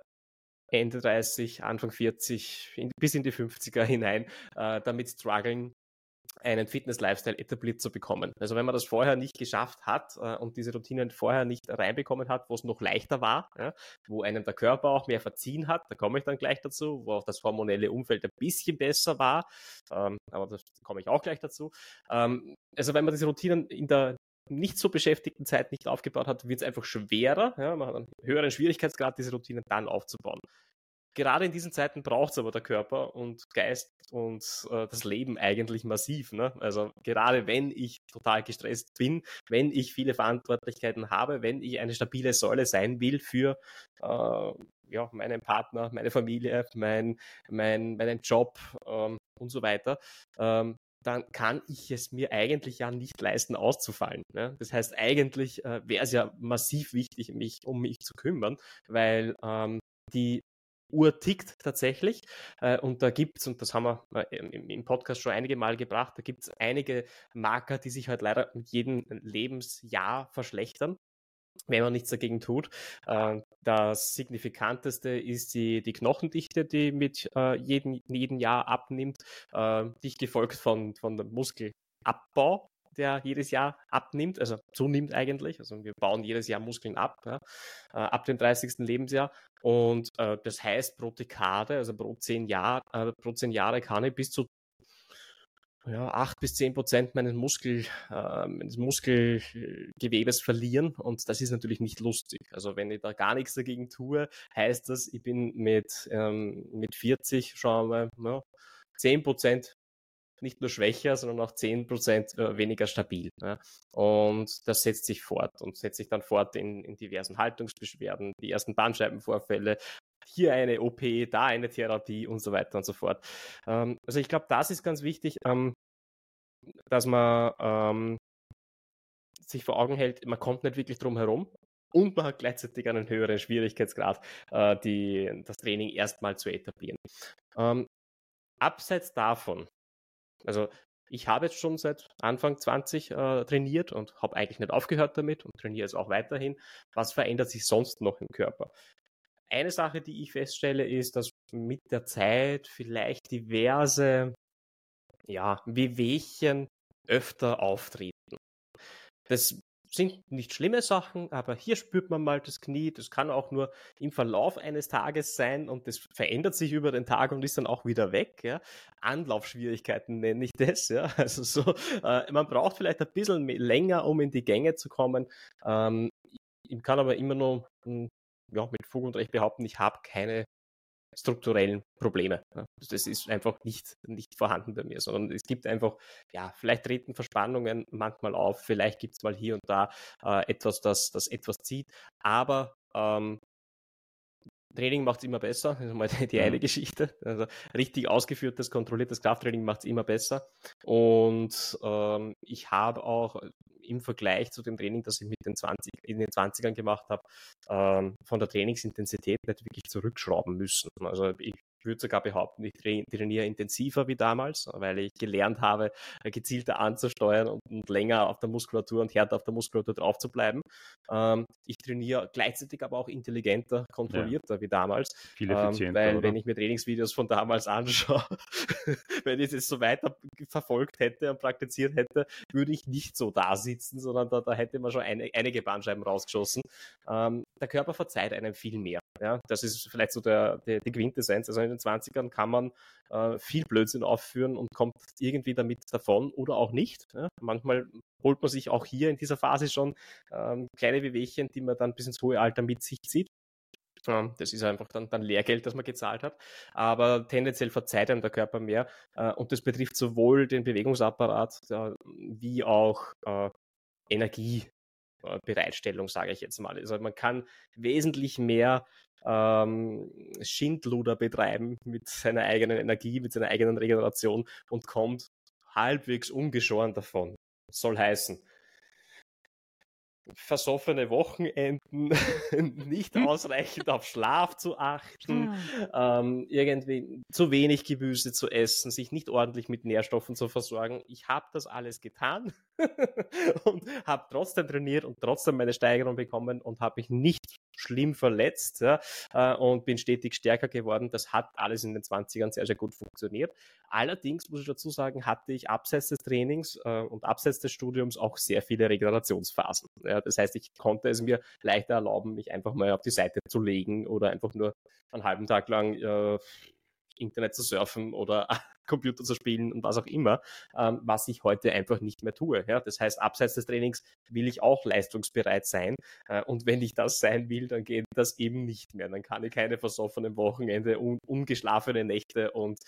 Ende 30, Anfang 40, in, bis in die 50er hinein äh, damit strugglen, einen Fitness-Lifestyle etabliert zu bekommen. Also wenn man das vorher nicht geschafft hat äh, und diese Routinen vorher nicht reinbekommen hat, wo es noch leichter war, ja, wo einem der Körper auch mehr verziehen hat, da komme ich dann gleich dazu, wo auch das hormonelle Umfeld ein bisschen besser war, ähm, aber da komme ich auch gleich dazu. Ähm, also wenn man diese Routinen in der nicht so beschäftigten Zeit nicht aufgebaut hat, wird es einfach schwerer, ja, man hat einen höheren Schwierigkeitsgrad, diese Routinen dann aufzubauen gerade in diesen Zeiten braucht es aber der Körper und Geist und äh, das Leben eigentlich massiv. Ne? Also gerade wenn ich total gestresst bin, wenn ich viele Verantwortlichkeiten habe, wenn ich eine stabile Säule sein will für äh, ja, meinen Partner, meine Familie, mein, mein, meinen Job ähm, und so weiter, ähm, dann kann ich es mir eigentlich ja nicht leisten, auszufallen. Ne? Das heißt, eigentlich äh, wäre es ja massiv wichtig, mich um mich zu kümmern, weil ähm, die Uhr tickt tatsächlich. Äh, und da gibt es, und das haben wir äh, im Podcast schon einige Mal gebracht, da gibt es einige Marker, die sich halt leider mit jedem Lebensjahr verschlechtern wenn man nichts dagegen tut. Äh, das signifikanteste ist die, die Knochendichte, die mit jedem, jedem Jahr abnimmt, dicht gefolgt von, von dem Muskelabbau der jedes Jahr abnimmt, also zunimmt eigentlich. Also wir bauen jedes Jahr Muskeln ab, ja, äh, ab dem 30. Lebensjahr. Und äh, das heißt, pro Dekade, also pro zehn, Jahr, äh, pro zehn Jahre kann ich bis zu ja, 8 bis 10 Prozent meines, Muskel, äh, meines Muskelgewebes verlieren und das ist natürlich nicht lustig. Also wenn ich da gar nichts dagegen tue, heißt das, ich bin mit, ähm, mit 40 schon mal ja, 10 Prozent nicht nur schwächer, sondern auch 10% äh, weniger stabil. Und das setzt sich fort und setzt sich dann fort in, in diversen Haltungsbeschwerden, die ersten Bandscheibenvorfälle, hier eine OP, da eine Therapie und so weiter und so fort. Ähm, also ich glaube, das ist ganz wichtig, ähm, dass man ähm, sich vor Augen hält, man kommt nicht wirklich drum herum und man hat gleichzeitig einen höheren Schwierigkeitsgrad, äh, die, das Training erstmal zu etablieren. Abseits davon also ich habe jetzt schon seit Anfang 20 äh, trainiert und habe eigentlich nicht aufgehört damit und trainiere es auch weiterhin. Was verändert sich sonst noch im Körper? Eine Sache, die ich feststelle, ist, dass mit der Zeit vielleicht diverse ja, Wehwehchen öfter auftreten. Das sind nicht schlimme Sachen, aber hier spürt man mal das Knie. Das kann auch nur im Verlauf eines Tages sein und das verändert sich über den Tag und ist dann auch wieder weg. Ja. Anlaufschwierigkeiten nenne ich das. Ja. Also so, äh, man braucht vielleicht ein bisschen länger, um in die Gänge zu kommen. Ähm, ich kann aber immer noch hm, ja, mit Fug und Recht behaupten, ich habe keine strukturellen Probleme. Das ist einfach nicht, nicht vorhanden bei mir, sondern es gibt einfach, ja, vielleicht treten Verspannungen manchmal auf, vielleicht gibt es mal hier und da äh, etwas, das, das etwas zieht, aber ähm, Training macht es immer besser, das ist mal die eine mhm. Geschichte. Also richtig ausgeführtes, kontrolliertes Krafttraining macht es immer besser. Und ähm, ich habe auch im Vergleich zu dem Training, das ich mit den 20, in den 20ern gemacht habe, ähm, von der Trainingsintensität nicht wirklich zurückschrauben müssen. Also ich würde sogar behaupten, ich trainiere intensiver wie damals, weil ich gelernt habe, äh, gezielter anzusteuern und, und länger auf der Muskulatur und härter auf der Muskulatur drauf zu bleiben. Ähm, ich trainiere gleichzeitig aber auch intelligenter, kontrollierter ja. wie damals. Viel effizienter. Ähm, weil, oder? wenn ich mir Trainingsvideos von damals anschaue, wenn ich es so weiter verfolgt hätte und praktiziert hätte, würde ich nicht so da sitzen, sondern da, da hätte man schon eine, einige Bandscheiben rausgeschossen. Ähm, der Körper verzeiht einem viel mehr. Ja? Das ist vielleicht so der, der, die Quintessenz. Also den 20ern kann man äh, viel Blödsinn aufführen und kommt irgendwie damit davon oder auch nicht. Ja? Manchmal holt man sich auch hier in dieser Phase schon ähm, kleine Wehwehchen, die man dann bis ins hohe Alter mit sich zieht. Ähm, das ist einfach dann, dann Lehrgeld, das man gezahlt hat. Aber tendenziell verzeiht einem der Körper mehr. Äh, und das betrifft sowohl den Bewegungsapparat äh, wie auch äh, Energiebereitstellung, sage ich jetzt mal. Also man kann wesentlich mehr ähm, Schindluder betreiben mit seiner eigenen Energie, mit seiner eigenen Regeneration und kommt halbwegs ungeschoren davon. Soll heißen, versoffene Wochenenden, nicht hm. ausreichend auf Schlaf zu achten, ah. ähm, irgendwie zu wenig Gemüse zu essen, sich nicht ordentlich mit Nährstoffen zu versorgen. Ich habe das alles getan und habe trotzdem trainiert und trotzdem meine Steigerung bekommen und habe mich nicht schlimm verletzt ja, äh, und bin stetig stärker geworden. Das hat alles in den 20ern sehr, sehr gut funktioniert. Allerdings muss ich dazu sagen, hatte ich abseits des Trainings äh, und abseits des Studiums auch sehr viele Regenerationsphasen. Ja, das heißt, ich konnte es mir leichter erlauben, mich einfach mal auf die Seite zu legen oder einfach nur einen halben Tag lang äh, Internet zu surfen oder Computer zu spielen und was auch immer, ähm, was ich heute einfach nicht mehr tue. Ja? Das heißt, abseits des Trainings will ich auch leistungsbereit sein äh, und wenn ich das sein will, dann geht das eben nicht mehr. Dann kann ich keine versoffenen Wochenende, un ungeschlafene Nächte und,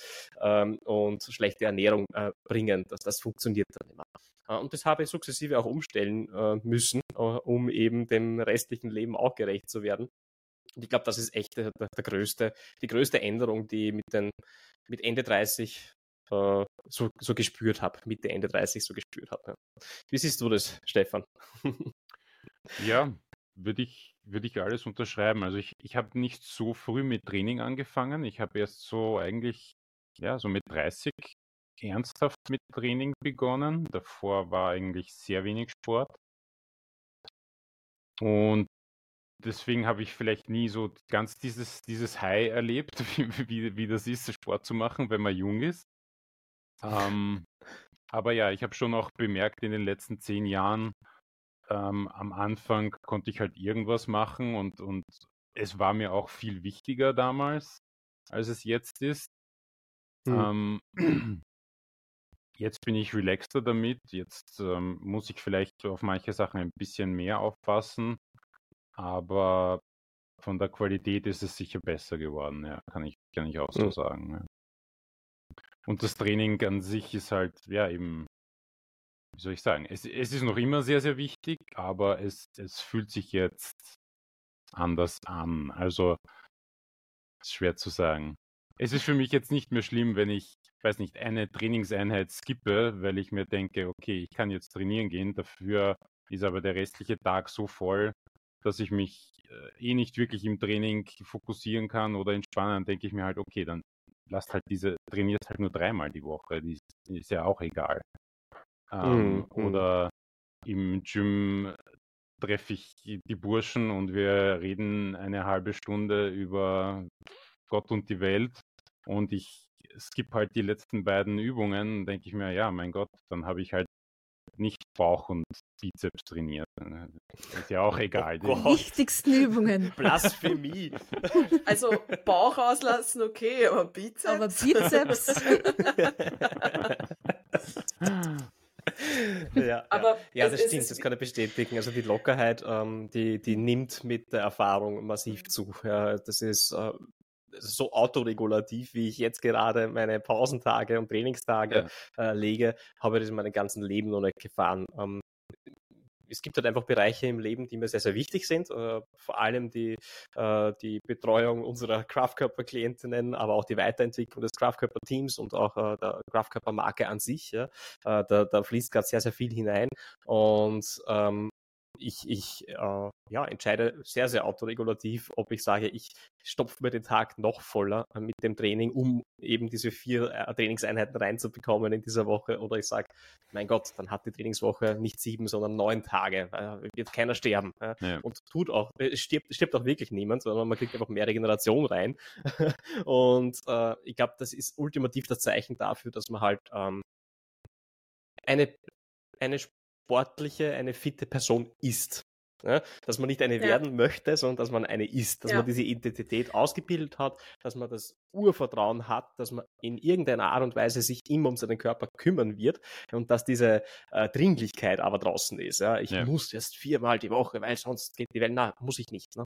ähm, und schlechte Ernährung äh, bringen. Das, das funktioniert dann immer. Äh, und das habe ich sukzessive auch umstellen äh, müssen, äh, um eben dem restlichen Leben auch gerecht zu werden. Und ich glaube, das ist echt der, der, größte, die größte Änderung, die ich mit, den, mit Ende 30 äh, so, so gespürt habe, Mitte, Ende 30 so gespürt habe. Ja. Wie siehst du das, Stefan? ja, würde ich, würde ich alles unterschreiben. Also ich, ich habe nicht so früh mit Training angefangen. Ich habe erst so eigentlich, ja, so mit 30 ernsthaft mit Training begonnen. Davor war eigentlich sehr wenig Sport. Und deswegen habe ich vielleicht nie so ganz dieses, dieses High erlebt, wie, wie, wie das ist, Sport zu machen, wenn man jung ist. Ähm, aber ja, ich habe schon auch bemerkt in den letzten zehn Jahren, ähm, am Anfang konnte ich halt irgendwas machen und, und es war mir auch viel wichtiger damals, als es jetzt ist. Mhm. Ähm, jetzt bin ich relaxter damit. Jetzt ähm, muss ich vielleicht auf manche Sachen ein bisschen mehr aufpassen. Aber von der Qualität ist es sicher besser geworden, ja, kann ich, kann ich auch so mhm. sagen. Ja. Und das Training an sich ist halt, ja, eben, wie soll ich sagen, es, es ist noch immer sehr, sehr wichtig, aber es, es fühlt sich jetzt anders an. Also, ist schwer zu sagen. Es ist für mich jetzt nicht mehr schlimm, wenn ich, weiß nicht, eine Trainingseinheit skippe, weil ich mir denke, okay, ich kann jetzt trainieren gehen, dafür ist aber der restliche Tag so voll, dass ich mich äh, eh nicht wirklich im Training fokussieren kann oder entspannen, dann denke ich mir halt, okay, dann lasst halt diese, trainiert halt nur dreimal die Woche, die ist, ist ja auch egal. Ähm, mm, Oder im Gym treffe ich die Burschen und wir reden eine halbe Stunde über Gott und die Welt und ich skippe halt die letzten beiden Übungen, denke ich mir, ja, mein Gott, dann habe ich halt nicht Bauch und Bizeps trainiert. Ist ja auch egal. Oh die wichtigsten Übungen. Blasphemie. Also Bauch auslassen, okay, aber Bizeps. Aber Bizeps. ja, aber ja, das stimmt, das kann ich bestätigen. Also die Lockerheit, ähm, die, die nimmt mit der Erfahrung massiv zu. Ja, das ist äh, so autoregulativ, wie ich jetzt gerade meine Pausentage und Trainingstage ja. äh, lege, habe ich das in meinem ganzen Leben noch nicht gefahren. Ähm, es gibt halt einfach Bereiche im Leben, die mir sehr, sehr wichtig sind. Äh, vor allem die, äh, die Betreuung unserer Kraftkörper-Klientinnen, aber auch die Weiterentwicklung des Kraftkörper-Teams und auch äh, der Kraftkörper-Marke an sich. Ja. Da, da fließt gerade sehr, sehr viel hinein. Und ähm, ich, ich äh, ja, entscheide sehr, sehr autoregulativ, ob ich sage, ich stopfe mir den Tag noch voller mit dem Training, um eben diese vier äh, Trainingseinheiten reinzubekommen in dieser Woche, oder ich sage, mein Gott, dann hat die Trainingswoche nicht sieben, sondern neun Tage, äh, wird keiner sterben. Ja? Ja. Und tut auch, es stirbt, stirbt auch wirklich niemand, sondern man kriegt einfach mehr Regeneration rein. und äh, ich glaube, das ist ultimativ das Zeichen dafür, dass man halt ähm, eine, eine sportliche, eine fitte Person ist. Ja, dass man nicht eine ja. werden möchte, sondern dass man eine ist, dass ja. man diese Identität ausgebildet hat, dass man das Urvertrauen hat, dass man in irgendeiner Art und Weise sich immer um seinen Körper kümmern wird und dass diese äh, Dringlichkeit aber draußen ist. Ja. Ich muss erst viermal die Woche, weil sonst geht die Welt, na, muss ich nicht. Ne?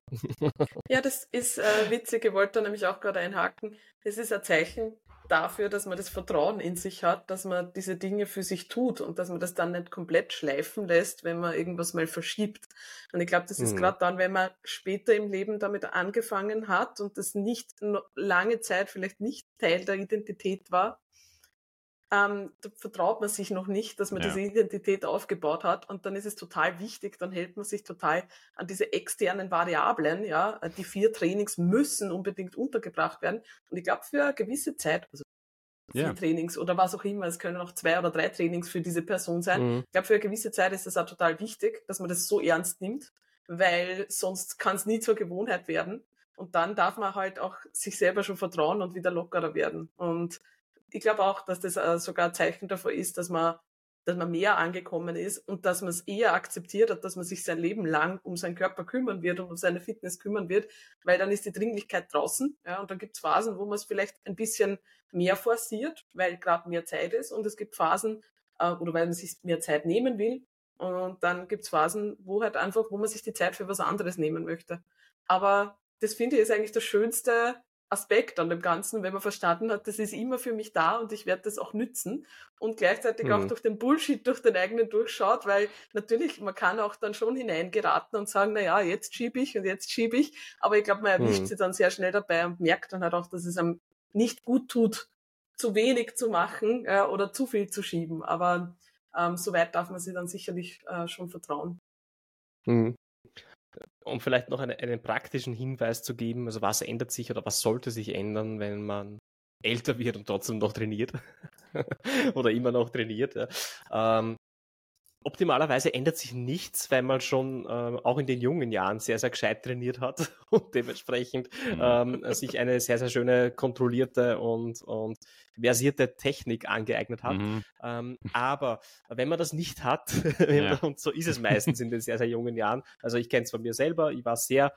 Ja, das ist äh, witzig, ich wollte da nämlich auch gerade einhaken. Das ist ein Zeichen dafür, dass man das Vertrauen in sich hat, dass man diese Dinge für sich tut und dass man das dann nicht komplett schleifen lässt, wenn man irgendwas mal verschiebt. Und ich glaube, das ist mhm. gerade dann, wenn man später im Leben damit angefangen hat und das nicht lange Zeit vielleicht nicht Teil der Identität war, ähm, da vertraut man sich noch nicht, dass man ja. diese Identität aufgebaut hat und dann ist es total wichtig, dann hält man sich total an diese externen Variablen, ja, die vier Trainings müssen unbedingt untergebracht werden und ich glaube für eine gewisse Zeit, also vier ja. Trainings oder was auch immer, es können auch zwei oder drei Trainings für diese Person sein. Mhm. Ich glaube für eine gewisse Zeit ist es auch total wichtig, dass man das so ernst nimmt, weil sonst kann es nie zur Gewohnheit werden und dann darf man halt auch sich selber schon vertrauen und wieder lockerer werden und ich glaube auch, dass das äh, sogar ein Zeichen davor ist, dass man, dass man mehr angekommen ist und dass man es eher akzeptiert hat, dass man sich sein Leben lang um seinen Körper kümmern wird und um seine Fitness kümmern wird, weil dann ist die Dringlichkeit draußen. Ja, und dann gibt es Phasen, wo man es vielleicht ein bisschen mehr forciert, weil gerade mehr Zeit ist. Und es gibt Phasen, äh, oder weil man sich mehr Zeit nehmen will. Und dann gibt es Phasen, wo halt einfach, wo man sich die Zeit für was anderes nehmen möchte. Aber das finde ich ist eigentlich das Schönste, Aspekt an dem Ganzen, wenn man verstanden hat, das ist immer für mich da und ich werde das auch nützen und gleichzeitig mhm. auch durch den Bullshit, durch den eigenen durchschaut, weil natürlich, man kann auch dann schon hineingeraten und sagen, na ja, jetzt schiebe ich und jetzt schiebe ich, aber ich glaube, man erwischt mhm. sie dann sehr schnell dabei und merkt dann halt auch, dass es einem nicht gut tut, zu wenig zu machen äh, oder zu viel zu schieben, aber ähm, soweit darf man sie dann sicherlich äh, schon vertrauen. Mhm um vielleicht noch eine, einen praktischen Hinweis zu geben, also was ändert sich oder was sollte sich ändern, wenn man älter wird und trotzdem noch trainiert oder immer noch trainiert. Ja. Ähm, optimalerweise ändert sich nichts, weil man schon äh, auch in den jungen Jahren sehr, sehr gescheit trainiert hat und dementsprechend mhm. ähm, sich eine sehr, sehr schöne, kontrollierte und, und versierte Technik angeeignet hat. Mhm. Ähm, aber wenn man das nicht hat, ja. und so ist es meistens in den sehr, sehr jungen Jahren, also ich kenne es von mir selber, ich war sehr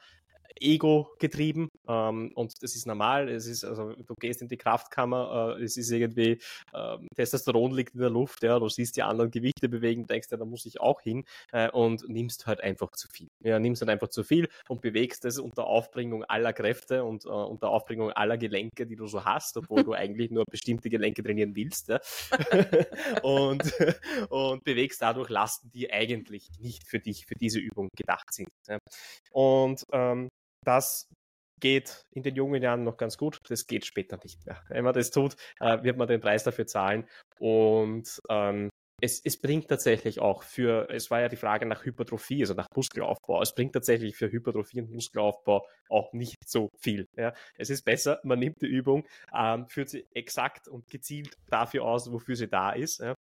Ego getrieben ähm, und das ist normal. Es ist also du gehst in die Kraftkammer, äh, es ist irgendwie ähm, Testosteron liegt in der Luft, ja, du siehst die anderen Gewichte bewegen, denkst ja, da muss ich auch hin äh, und nimmst halt einfach zu viel. Ja, nimmst halt einfach zu viel und bewegst es unter Aufbringung aller Kräfte und äh, unter Aufbringung aller Gelenke, die du so hast, obwohl du eigentlich nur bestimmte Gelenke trainieren willst. Ja? und, und bewegst dadurch Lasten, die eigentlich nicht für dich, für diese Übung gedacht sind. Ja? Und ähm, das geht in den jungen Jahren noch ganz gut. Das geht später nicht mehr. Wenn man das tut, äh, wird man den Preis dafür zahlen. Und ähm, es, es, bringt tatsächlich auch für, es war ja die Frage nach Hypertrophie, also nach Muskelaufbau. Es bringt tatsächlich für Hypertrophie und Muskelaufbau auch nicht so viel. Ja. Es ist besser, man nimmt die Übung, ähm, führt sie exakt und gezielt dafür aus, wofür sie da ist. Ja.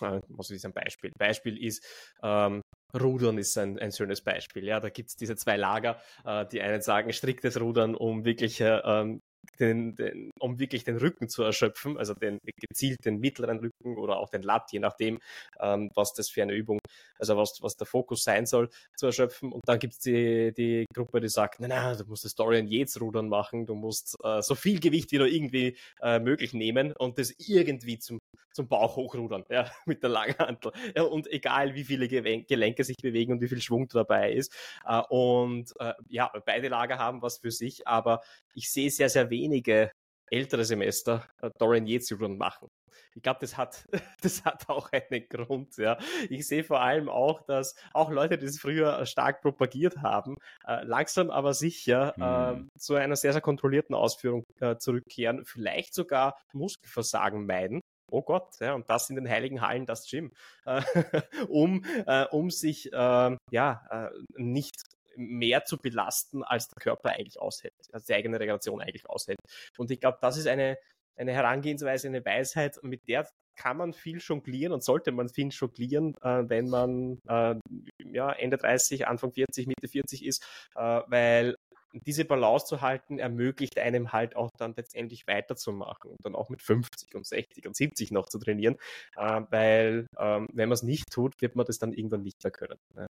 Äh, ist ein Beispiel? Beispiel ist, ähm, Rudern ist ein, ein schönes Beispiel. Ja, da gibt es diese zwei Lager. Äh, die einen sagen striktes Rudern, um wirklich äh, ähm, den, den, um wirklich den Rücken zu erschöpfen, also den gezielt den mittleren Rücken oder auch den Lat, je nachdem, ähm, was das für eine Übung, also was, was der Fokus sein soll, zu erschöpfen. Und dann gibt es die, die Gruppe, die sagt, nein, nein, du musst das Dorian Yates Rudern machen, du musst äh, so viel Gewicht wie nur irgendwie äh, möglich nehmen und das irgendwie zum, zum Bauch hochrudern, ja, mit der Langhantel. Ja, und egal wie viele Gelenke sich bewegen und wie viel Schwung dabei ist. Äh, und äh, ja, beide Lager haben was für sich, aber ich sehe sehr, sehr wenige ältere Semester äh, Dorian Yates Rudern machen. Ich glaube, das hat, das hat auch einen Grund. Ja. Ich sehe vor allem auch, dass auch Leute, die es früher stark propagiert haben, äh, langsam aber sicher mhm. äh, zu einer sehr, sehr kontrollierten Ausführung äh, zurückkehren, vielleicht sogar Muskelversagen meiden. Oh Gott, ja, und das in den heiligen Hallen, das Gym, äh, um, äh, um sich ähm, ja äh, nicht mehr zu belasten, als der Körper eigentlich aushält, als die eigene Regulation eigentlich aushält. Und ich glaube, das ist eine, eine Herangehensweise, eine Weisheit, mit der kann man viel jonglieren und sollte man viel jonglieren, äh, wenn man äh, ja, Ende 30, Anfang 40, Mitte 40 ist, äh, weil diese Balance zu halten, ermöglicht einem halt auch dann letztendlich weiterzumachen und dann auch mit 50 und 60 und 70 noch zu trainieren, äh, weil ähm, wenn man es nicht tut, wird man das dann irgendwann nicht mehr können. Ne?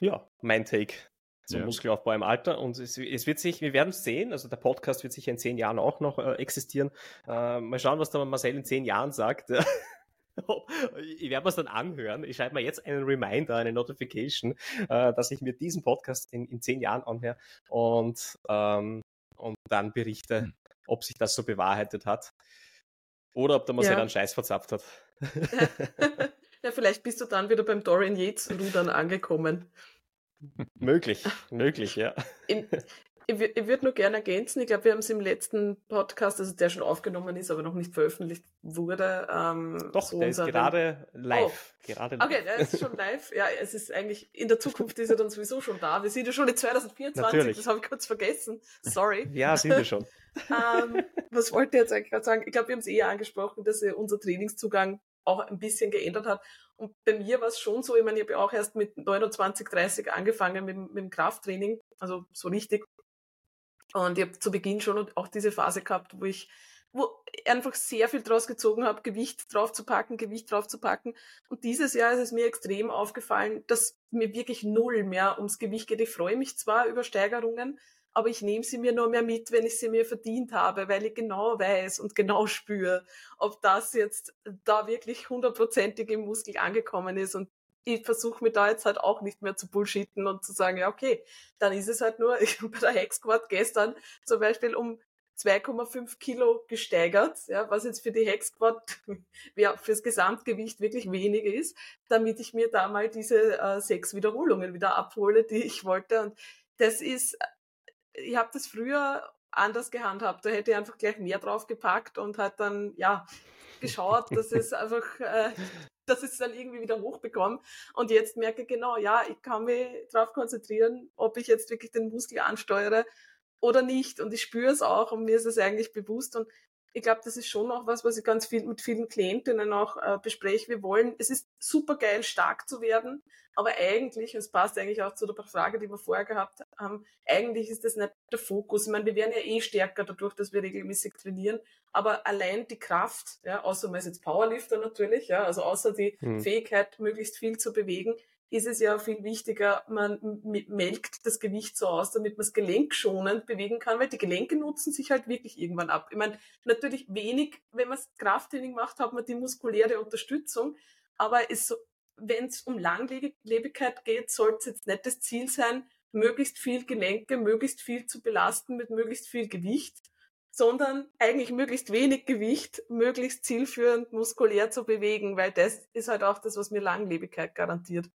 Ja, mein Take zum ja. Muskelaufbau im Alter. Und es, es wird sich, wir werden es sehen, also der Podcast wird sicher in zehn Jahren auch noch äh, existieren. Äh, mal schauen, was der Marcel in zehn Jahren sagt. Ich werde mir es dann anhören. Ich schreibe mir jetzt einen Reminder, eine Notification, äh, dass ich mir diesen Podcast in, in zehn Jahren anhöre und, ähm, und dann berichte, hm. ob sich das so bewahrheitet hat. Oder ob der Marcel ja. einen Scheiß verzapft hat. ja, vielleicht bist du dann wieder beim Dorian Yates Rudern angekommen. möglich, möglich, ja. In, ich, ich würde nur gerne ergänzen, ich glaube, wir haben es im letzten Podcast, also der schon aufgenommen ist, aber noch nicht veröffentlicht wurde. Ähm, Doch, so der ist gerade live. Oh. Gerade live. Okay, der ist schon live. Ja, es ist eigentlich, in der Zukunft ist er dann sowieso schon da. Wir sind ja schon in 2024, Natürlich. das habe ich kurz vergessen. Sorry. Ja, sind wir schon. ähm, was wollte ich jetzt eigentlich gerade sagen? Ich glaube, wir haben es eher angesprochen, dass er unser Trainingszugang auch ein bisschen geändert hat. Und bei mir war es schon so, ich meine, ich habe auch erst mit 29, 30 angefangen mit, mit dem Krafttraining, also so richtig. Und ich habe zu Beginn schon auch diese Phase gehabt, wo ich wo einfach sehr viel draus gezogen habe, Gewicht drauf zu packen, Gewicht drauf zu packen. Und dieses Jahr ist es mir extrem aufgefallen, dass mir wirklich null mehr ums Gewicht geht. Ich freue mich zwar über Steigerungen, aber ich nehme sie mir nur mehr mit, wenn ich sie mir verdient habe, weil ich genau weiß und genau spüre, ob das jetzt da wirklich hundertprozentig im Muskel angekommen ist und ich versuche mir da jetzt halt auch nicht mehr zu bullshitten und zu sagen, ja, okay, dann ist es halt nur, ich habe bei der Hexquad gestern zum Beispiel um 2,5 Kilo gesteigert, ja, was jetzt für die Hexquad ja, fürs Gesamtgewicht wirklich wenig ist, damit ich mir da mal diese äh, sechs Wiederholungen wieder abhole, die ich wollte. Und das ist ich habe das früher anders gehandhabt. Da hätte ich einfach gleich mehr drauf gepackt und hat dann, ja, geschaut, dass es einfach, äh, dass es dann irgendwie wieder hochbekomme. Und jetzt merke ich genau, ja, ich kann mich darauf konzentrieren, ob ich jetzt wirklich den Muskel ansteuere oder nicht. Und ich spüre es auch und mir ist es eigentlich bewusst. Und ich glaube, das ist schon auch was, was ich ganz viel mit vielen Klientinnen auch äh, bespreche. Wir wollen, es ist super geil, stark zu werden, aber eigentlich, es passt eigentlich auch zu der Frage, die wir vorher gehabt haben, eigentlich ist das nicht der Fokus. Ich meine, wir werden ja eh stärker dadurch, dass wir regelmäßig trainieren, aber allein die Kraft, ja, außer man ist jetzt Powerlifter natürlich, ja, also außer die hm. Fähigkeit, möglichst viel zu bewegen, ist es ja viel wichtiger, man melkt das Gewicht so aus, damit man es gelenkschonend bewegen kann, weil die Gelenke nutzen sich halt wirklich irgendwann ab. Ich meine, natürlich wenig, wenn man Krafttraining macht, hat man die muskuläre Unterstützung, aber es, wenn es um Langlebigkeit geht, sollte es jetzt nicht das Ziel sein, möglichst viel Gelenke, möglichst viel zu belasten mit möglichst viel Gewicht, sondern eigentlich möglichst wenig Gewicht, möglichst zielführend muskulär zu bewegen, weil das ist halt auch das, was mir Langlebigkeit garantiert.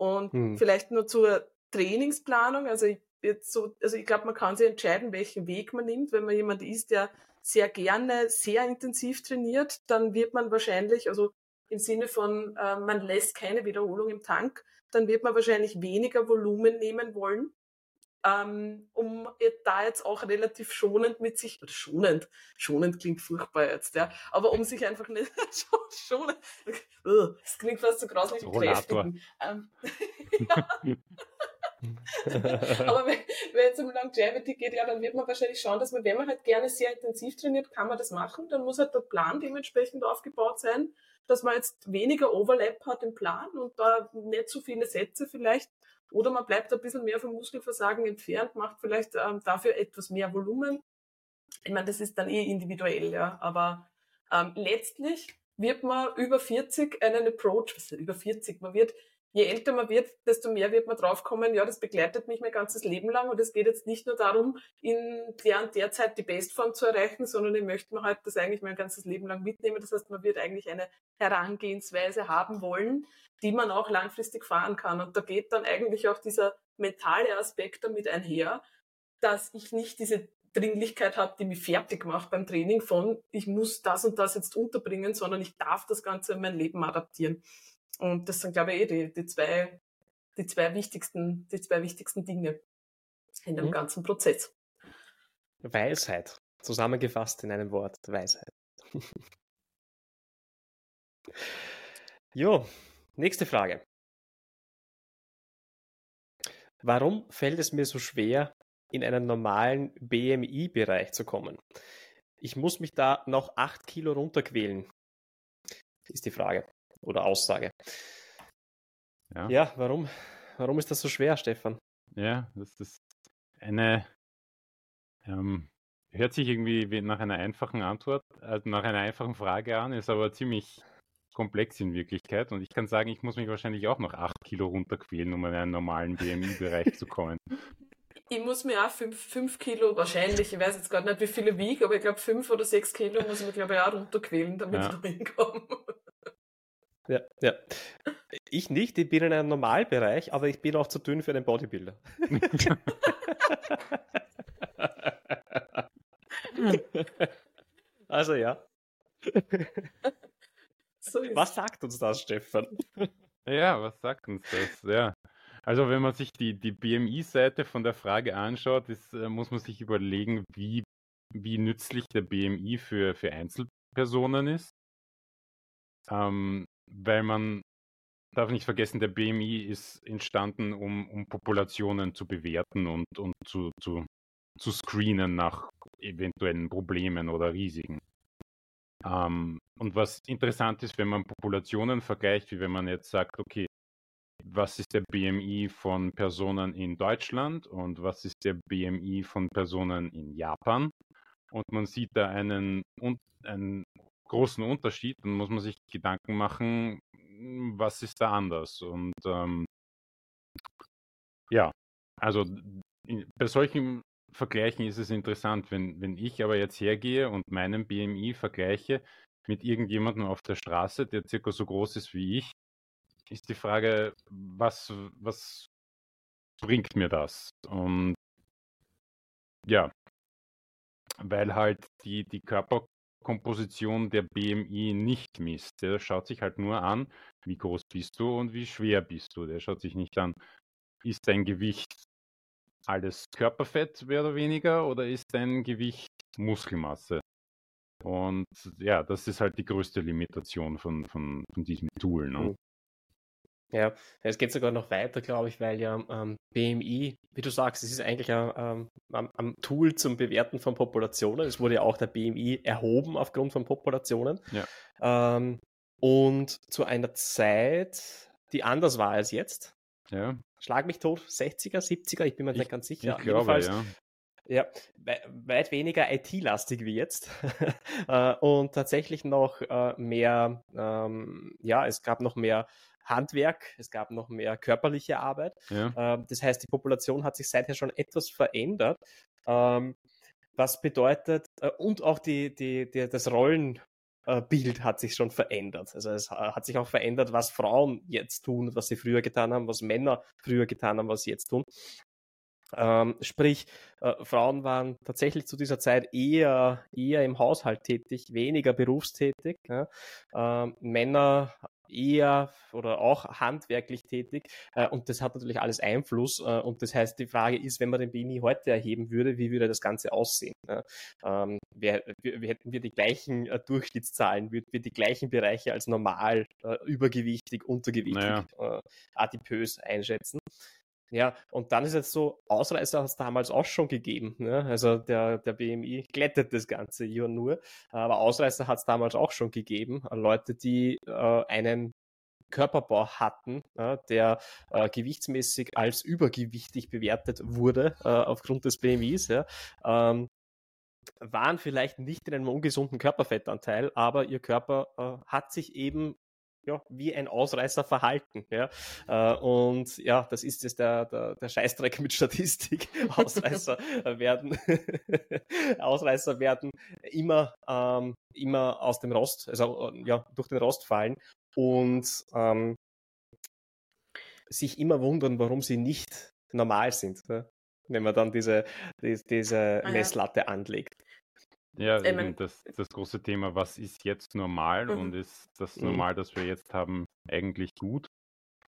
Und hm. vielleicht nur zur Trainingsplanung, also ich, jetzt so, also ich glaube, man kann sich entscheiden, welchen Weg man nimmt. Wenn man jemand ist, der sehr gerne, sehr intensiv trainiert, dann wird man wahrscheinlich, also im Sinne von, äh, man lässt keine Wiederholung im Tank, dann wird man wahrscheinlich weniger Volumen nehmen wollen ähm, um da jetzt auch relativ schonend mit sich, oder schonend, schonend klingt furchtbar jetzt, ja, aber um sich einfach nicht schonend, das klingt fast so grauslich wie Kräftigen. Ähm, Aber wenn, wenn es um Longevity geht, ja, dann wird man wahrscheinlich schauen, dass man, wenn man halt gerne sehr intensiv trainiert, kann man das machen. Dann muss halt der Plan dementsprechend aufgebaut sein, dass man jetzt weniger Overlap hat im Plan und da nicht so viele Sätze vielleicht. Oder man bleibt ein bisschen mehr vom Muskelversagen entfernt, macht vielleicht ähm, dafür etwas mehr Volumen. Ich meine, das ist dann eh individuell, ja. Aber ähm, letztlich wird man über 40 einen Approach, über 40, man wird je älter man wird, desto mehr wird man draufkommen, ja, das begleitet mich mein ganzes Leben lang und es geht jetzt nicht nur darum, in der und der Zeit die Bestform zu erreichen, sondern ich möchte mir halt das eigentlich mein ganzes Leben lang mitnehmen. Das heißt, man wird eigentlich eine Herangehensweise haben wollen, die man auch langfristig fahren kann. Und da geht dann eigentlich auch dieser mentale Aspekt damit einher, dass ich nicht diese Dringlichkeit habe, die mich fertig macht beim Training von, ich muss das und das jetzt unterbringen, sondern ich darf das Ganze in mein Leben adaptieren. Und das sind, glaube ich, eh die, die zwei, die zwei wichtigsten, die zwei wichtigsten Dinge in dem mhm. ganzen Prozess. Weisheit. Zusammengefasst in einem Wort. Weisheit. jo, nächste Frage. Warum fällt es mir so schwer, in einen normalen BMI-Bereich zu kommen? Ich muss mich da noch 8 Kilo runterquälen, ist die Frage oder Aussage. Ja, ja warum, warum ist das so schwer, Stefan? Ja, das ist eine, ähm, hört sich irgendwie nach einer einfachen Antwort, also nach einer einfachen Frage an, ist aber ziemlich komplex in Wirklichkeit. Und ich kann sagen, ich muss mich wahrscheinlich auch noch 8 Kilo runterquälen, um in einen normalen BMI-Bereich zu kommen. Ich muss mir auch 5 Kilo wahrscheinlich, ich weiß jetzt gar nicht, wie viele wiege, aber ich glaube 5 oder 6 Kilo muss ich mir, glaube ich, auch runterquälen, damit ja. ich da hinkomme. Ja, ja. Ich nicht, ich bin in einem Normalbereich, aber ich bin auch zu dünn für einen Bodybuilder. also ja. So was sagt uns das, Stefan? Ja, was sagt uns das? Ja. Also wenn man sich die, die BMI-Seite von der Frage anschaut, ist, äh, muss man sich überlegen, wie, wie nützlich der BMI für, für Einzelpersonen ist. Ähm, weil man darf nicht vergessen, der BMI ist entstanden, um, um Populationen zu bewerten und, und zu, zu, zu screenen nach eventuellen Problemen oder Risiken. Ähm, und was interessant ist, wenn man Populationen vergleicht, wie wenn man jetzt sagt, okay, was ist der BMI von Personen in Deutschland und was ist der BMI von Personen in Japan? Und man sieht da einen, einen großen Unterschied, dann muss man sich Gedanken machen, hm, was ist da anders? Und ähm, ja, also bei solchen Vergleichen ist es interessant, wenn, wenn ich aber jetzt hergehe und meinen BMI vergleiche mit irgendjemandem auf der Straße, der circa so groß ist wie ich, ist die Frage, was, was bringt mir das? Und ja, weil halt die, die Körper, Komposition der BMI nicht misst. Der schaut sich halt nur an, wie groß bist du und wie schwer bist du. Der schaut sich nicht an, ist dein Gewicht alles Körperfett mehr oder weniger oder ist dein Gewicht Muskelmasse? Und ja, das ist halt die größte Limitation von, von, von diesem Tool. Ne? Ja, es geht sogar noch weiter, glaube ich, weil ja ähm, BMI, wie du sagst, es ist eigentlich ein, ähm, ein, Tool zum Bewerten von Populationen. Es wurde ja auch der BMI erhoben aufgrund von Populationen. Ja. Ähm, und zu einer Zeit, die anders war als jetzt. Ja. Schlag mich tot, 60er, 70er, ich bin mir ich, nicht ganz sicher. Ich glaube, ja. Ja, weit weniger IT-lastig wie jetzt äh, und tatsächlich noch äh, mehr, ähm, ja, es gab noch mehr Handwerk, es gab noch mehr körperliche Arbeit. Ja. Ähm, das heißt, die Population hat sich seither schon etwas verändert. Ähm, was bedeutet, äh, und auch die, die, die, das Rollenbild hat sich schon verändert. Also es hat sich auch verändert, was Frauen jetzt tun, was sie früher getan haben, was Männer früher getan haben, was sie jetzt tun. Ähm, sprich, äh, Frauen waren tatsächlich zu dieser Zeit eher, eher im Haushalt tätig, weniger berufstätig. Ja? Ähm, Männer eher oder auch handwerklich tätig äh, und das hat natürlich alles Einfluss äh, und das heißt, die Frage ist, wenn man den BMI heute erheben würde, wie würde das Ganze aussehen? Ja? Ähm, wir, wir, hätten wir die gleichen äh, Durchschnittszahlen, würden wir die gleichen Bereiche als normal, übergewichtig, untergewichtig, naja. Adipös einschätzen. Ja, und dann ist jetzt so, Ausreißer hat es damals auch schon gegeben. Ne? Also der, der BMI glättet das Ganze ja nur. Aber Ausreißer hat es damals auch schon gegeben. Leute, die äh, einen Körperbau hatten, ja, der äh, gewichtsmäßig als übergewichtig bewertet wurde äh, aufgrund des BMIs, ja, ähm, waren vielleicht nicht in einem ungesunden Körperfettanteil, aber ihr Körper äh, hat sich eben ja, wie ein Ausreißer verhalten. Ja? Äh, und ja, das ist jetzt der, der, der Scheißdreck mit Statistik. Ausreißer werden, Ausreißer werden immer, ähm, immer aus dem Rost, also ja, durch den Rost fallen und ähm, sich immer wundern, warum sie nicht normal sind, ne? wenn man dann diese, die, diese ah, Messlatte anlegt. Ja, eben das, das große Thema, was ist jetzt normal mhm. und ist das mhm. Normal, das wir jetzt haben, eigentlich gut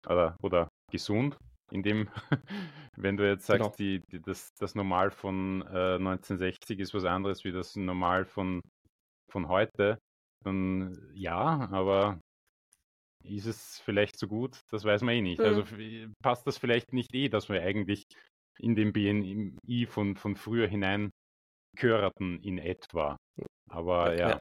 oder, oder gesund? In dem, wenn du jetzt sagst, genau. die, die, das, das Normal von äh, 1960 ist was anderes wie das Normal von, von heute, dann ja, aber ist es vielleicht so gut? Das weiß man eh nicht. Also mhm. Also passt das vielleicht nicht eh, dass wir eigentlich in den BNI von, von früher hinein körerten in etwa. Aber ja. ja.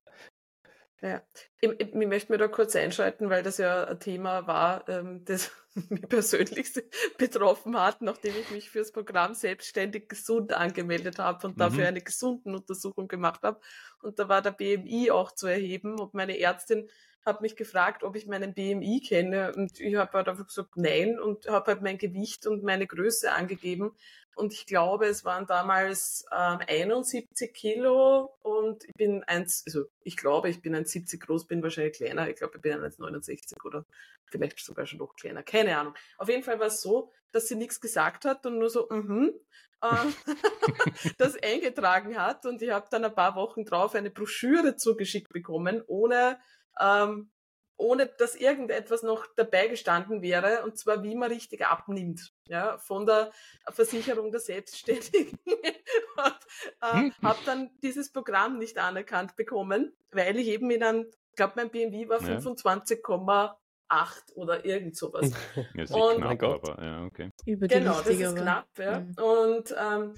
Ja, ich, ich, ich, möchte mir da kurz einschalten, weil das ja ein Thema war, ähm, das mich persönlich betroffen hat, nachdem ich mich fürs Programm selbstständig gesund angemeldet habe und mhm. dafür eine gesunden Untersuchung gemacht habe. Und da war der BMI auch zu erheben und meine Ärztin hat mich gefragt, ob ich meinen BMI kenne und ich habe halt einfach gesagt nein und habe halt mein Gewicht und meine Größe angegeben. Und ich glaube, es waren damals ähm, 71 Kilo und ich bin eins, also ich glaube, ich bin 1,70 groß, bin wahrscheinlich kleiner, ich glaube, ich bin 1,69 oder vielleicht sogar schon noch kleiner, keine Ahnung. Auf jeden Fall war es so, dass sie nichts gesagt hat und nur so, mhm, äh, das eingetragen hat. Und ich habe dann ein paar Wochen drauf eine Broschüre zugeschickt bekommen, ohne ähm, ohne dass irgendetwas noch dabei gestanden wäre, und zwar wie man richtig abnimmt, ja, von der Versicherung der Selbstständigen. und äh, hm. habe dann dieses Programm nicht anerkannt bekommen, weil ich eben in einem, ich glaube, mein BMW war 25,8 oder irgend sowas. Ja, und, knapp, aber, ja, okay. Genau, das ist knapp, ja. Mhm. Und ähm,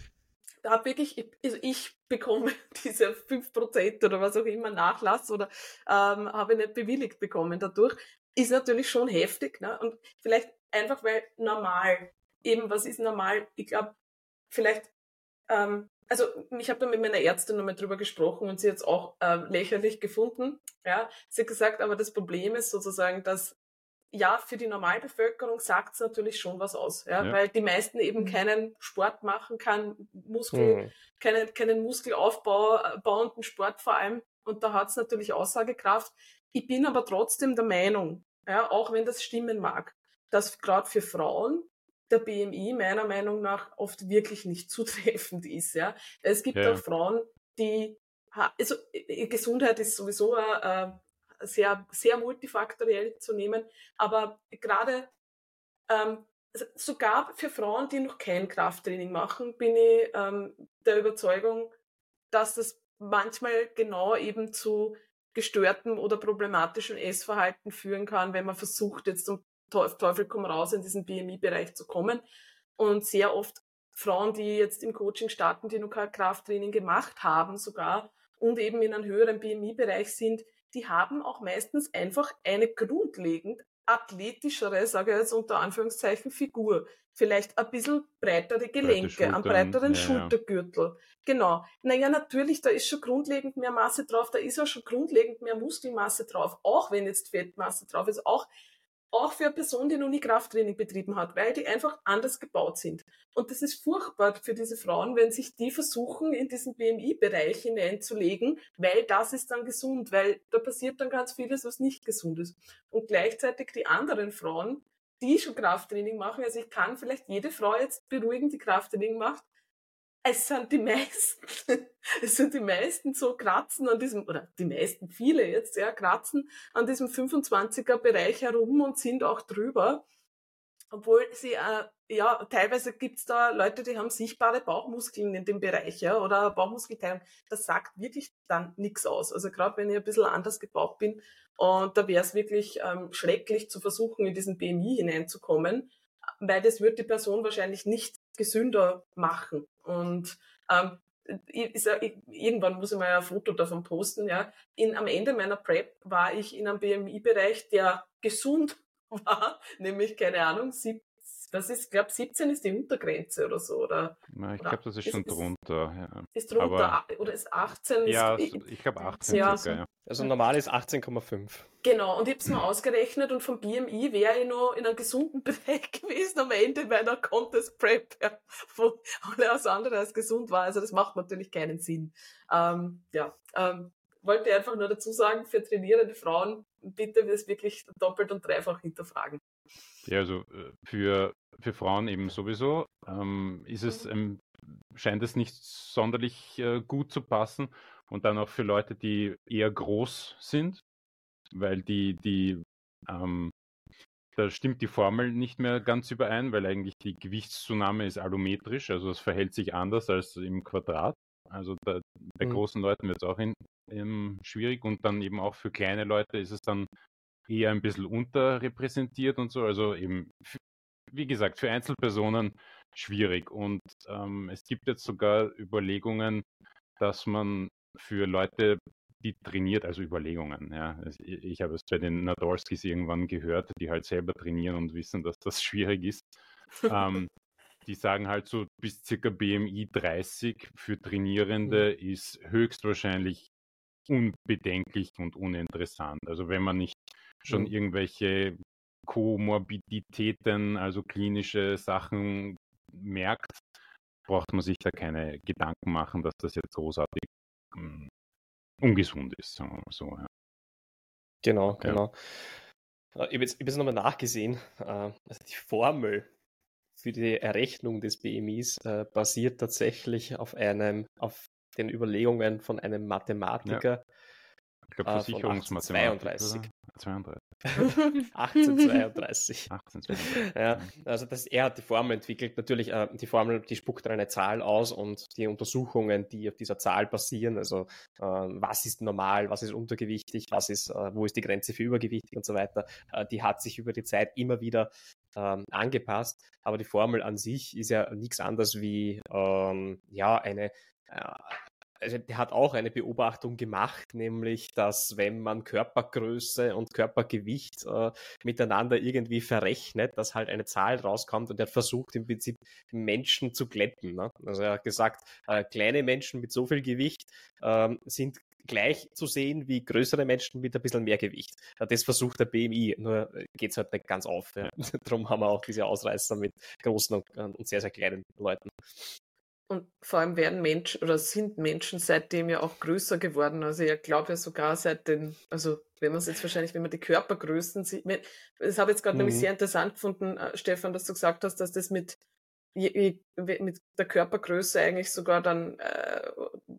habe wirklich, ich, also ich bekomme diese 5% oder was auch immer Nachlass oder ähm, habe nicht bewilligt bekommen dadurch, ist natürlich schon heftig. Ne? Und vielleicht einfach, weil normal, eben was ist normal? Ich glaube, vielleicht, ähm, also ich habe da mit meiner Ärztin nochmal drüber gesprochen und sie hat es auch äh, lächerlich gefunden. Ja, sie hat gesagt, aber das Problem ist sozusagen, dass ja, für die Normalbevölkerung sagt es natürlich schon was aus, ja, ja, weil die meisten eben mhm. keinen Sport machen, keinen Muskel, mhm. keinen, keinen Muskelaufbau, äh, bauenden Sport vor allem. Und da hat es natürlich Aussagekraft. Ich bin aber trotzdem der Meinung, ja, auch wenn das stimmen mag, dass gerade für Frauen der BMI meiner Meinung nach oft wirklich nicht zutreffend ist. Ja. Es gibt ja. auch Frauen, die also Gesundheit ist sowieso ein, sehr, sehr multifaktoriell zu nehmen. Aber gerade ähm, sogar für Frauen, die noch kein Krafttraining machen, bin ich ähm, der Überzeugung, dass das manchmal genau eben zu gestörtem oder problematischem Essverhalten führen kann, wenn man versucht, jetzt um Teufel komm raus in diesen BMI-Bereich zu kommen. Und sehr oft Frauen, die jetzt im Coaching starten, die noch kein Krafttraining gemacht haben sogar und eben in einem höheren BMI-Bereich sind, die haben auch meistens einfach eine grundlegend athletischere, sage ich jetzt unter Anführungszeichen, Figur. Vielleicht ein bisschen breitere Gelenke, einen breiteren ja, Schultergürtel. Ja. Genau. Naja, natürlich, da ist schon grundlegend mehr Masse drauf, da ist auch schon grundlegend mehr Muskelmasse drauf, auch wenn jetzt Fettmasse drauf ist, auch auch für eine Person, die noch nie Krafttraining betrieben hat, weil die einfach anders gebaut sind. Und das ist furchtbar für diese Frauen, wenn sich die versuchen, in diesen BMI-Bereich hineinzulegen, weil das ist dann gesund, weil da passiert dann ganz vieles, was nicht gesund ist. Und gleichzeitig die anderen Frauen, die schon Krafttraining machen, also ich kann vielleicht jede Frau jetzt beruhigen, die Krafttraining macht, es sind die meisten, es sind die meisten so kratzen an diesem, oder die meisten, viele jetzt, ja, kratzen an diesem 25er Bereich herum und sind auch drüber. Obwohl sie, äh, ja, teilweise gibt's da Leute, die haben sichtbare Bauchmuskeln in dem Bereich, ja, oder Bauchmuskelteilung. Das sagt wirklich dann nichts aus. Also gerade wenn ich ein bisschen anders gebaut bin, und da wäre es wirklich ähm, schrecklich zu versuchen, in diesen BMI hineinzukommen. weil das wird die Person wahrscheinlich nicht gesünder machen. Und ähm, ich, ich, irgendwann muss ich mal ein Foto davon posten, ja. In, am Ende meiner Prep war ich in einem BMI-Bereich, der gesund war, nämlich, keine Ahnung, 7, das ist, ich glaube 17 ist die Untergrenze oder so, oder? Na, ich glaube, das ist, ist schon drunter. Ja. Ist drunter, Aber, oder ist 18? Ja, ist, ich glaube 18 ja. circa, ja. Also normal ist 18,5. Genau, und ich habe es mir ausgerechnet und vom BMI wäre ich noch in einem gesunden Bereich gewesen am Ende meiner Contest Prep, ja, wo alles andere als gesund war. Also das macht natürlich keinen Sinn. Ähm, ja, ähm, wollte einfach nur dazu sagen, für trainierende Frauen bitte das wirklich doppelt und dreifach hinterfragen. Ja, also äh, für, für Frauen eben sowieso ähm, ist es, ähm, scheint es nicht sonderlich äh, gut zu passen und dann auch für Leute, die eher groß sind, weil die, die, ähm, da stimmt die Formel nicht mehr ganz überein, weil eigentlich die Gewichtszunahme ist allometrisch, also es verhält sich anders als im Quadrat. Also da, bei mhm. großen Leuten wird es auch in, in, schwierig und dann eben auch für kleine Leute ist es dann eher ein bisschen unterrepräsentiert und so. Also eben, wie gesagt, für Einzelpersonen schwierig. Und ähm, es gibt jetzt sogar Überlegungen, dass man für Leute, die trainiert, also Überlegungen, ja. Ich habe es bei den Nadolskis irgendwann gehört, die halt selber trainieren und wissen, dass das schwierig ist. ähm, die sagen halt so, bis circa BMI 30 für Trainierende mhm. ist höchstwahrscheinlich unbedenklich und uninteressant. Also wenn man nicht schon mhm. irgendwelche Komorbiditäten, also klinische Sachen merkt, braucht man sich da keine Gedanken machen, dass das jetzt großartig um, hm, ungesund ist. So, so ja. Genau, genau. Ja. Äh, ich habe jetzt, jetzt nochmal nachgesehen. Äh, also die Formel für die Errechnung des BMIs äh, basiert tatsächlich auf einem, auf den Überlegungen von einem Mathematiker. Ja. Ich glaube, Versicherungsmathematik. 32. 32. 1832. 1832. Ja, also das, er hat die Formel entwickelt. Natürlich, äh, die Formel, die spuckt eine Zahl aus und die Untersuchungen, die auf dieser Zahl basieren, also äh, was ist normal, was ist untergewichtig, was ist, äh, wo ist die Grenze für übergewichtig und so weiter, äh, die hat sich über die Zeit immer wieder ähm, angepasst. Aber die Formel an sich ist ja nichts anderes wie ähm, ja eine äh, also der hat auch eine Beobachtung gemacht, nämlich, dass wenn man Körpergröße und Körpergewicht äh, miteinander irgendwie verrechnet, dass halt eine Zahl rauskommt und er versucht im Prinzip Menschen zu glätten. Ne? Also er hat gesagt, äh, kleine Menschen mit so viel Gewicht äh, sind gleich zu sehen wie größere Menschen mit ein bisschen mehr Gewicht. Das versucht der BMI, nur geht es halt nicht ganz auf. Ja. Darum haben wir auch diese Ausreißer mit großen und, und sehr, sehr kleinen Leuten. Und vor allem werden Menschen oder sind Menschen seitdem ja auch größer geworden. Also ich glaube ja sogar seit den, also wenn man es jetzt wahrscheinlich, wenn man die Körpergrößen sieht, das habe ich jetzt gerade mhm. nämlich sehr interessant gefunden, äh, Stefan, dass du gesagt hast, dass das mit, mit der Körpergröße eigentlich sogar dann äh,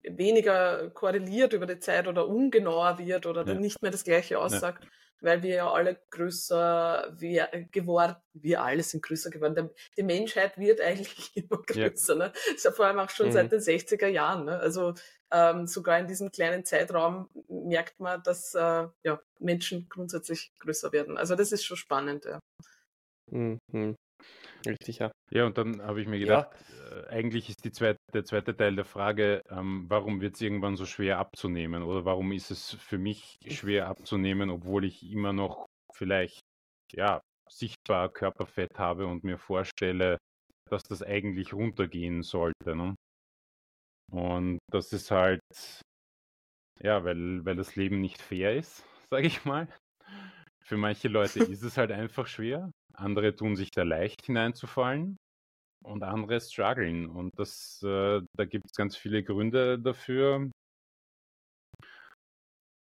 weniger korreliert über die Zeit oder ungenauer wird oder ja. dann nicht mehr das gleiche aussagt. Ja weil wir ja alle größer wir, geworden, wir alle sind größer geworden. Die Menschheit wird eigentlich immer größer. Ja. Ne? Ist ja vor allem auch schon mhm. seit den 60er Jahren. Ne? Also ähm, sogar in diesem kleinen Zeitraum merkt man, dass äh, ja, Menschen grundsätzlich größer werden. Also das ist schon spannend. Ja. Mhm. Richtig, ja. Ja, und dann habe ich mir gedacht, ja. äh, eigentlich ist die zweite, der zweite Teil der Frage, ähm, warum wird es irgendwann so schwer abzunehmen? Oder warum ist es für mich schwer abzunehmen, obwohl ich immer noch vielleicht ja, sichtbar Körperfett habe und mir vorstelle, dass das eigentlich runtergehen sollte. Ne? Und das ist halt, ja, weil, weil das Leben nicht fair ist, sage ich mal. Für manche Leute ist es halt einfach schwer. Andere tun sich da leicht hineinzufallen und andere strugglen. Und das, äh, da gibt es ganz viele Gründe dafür.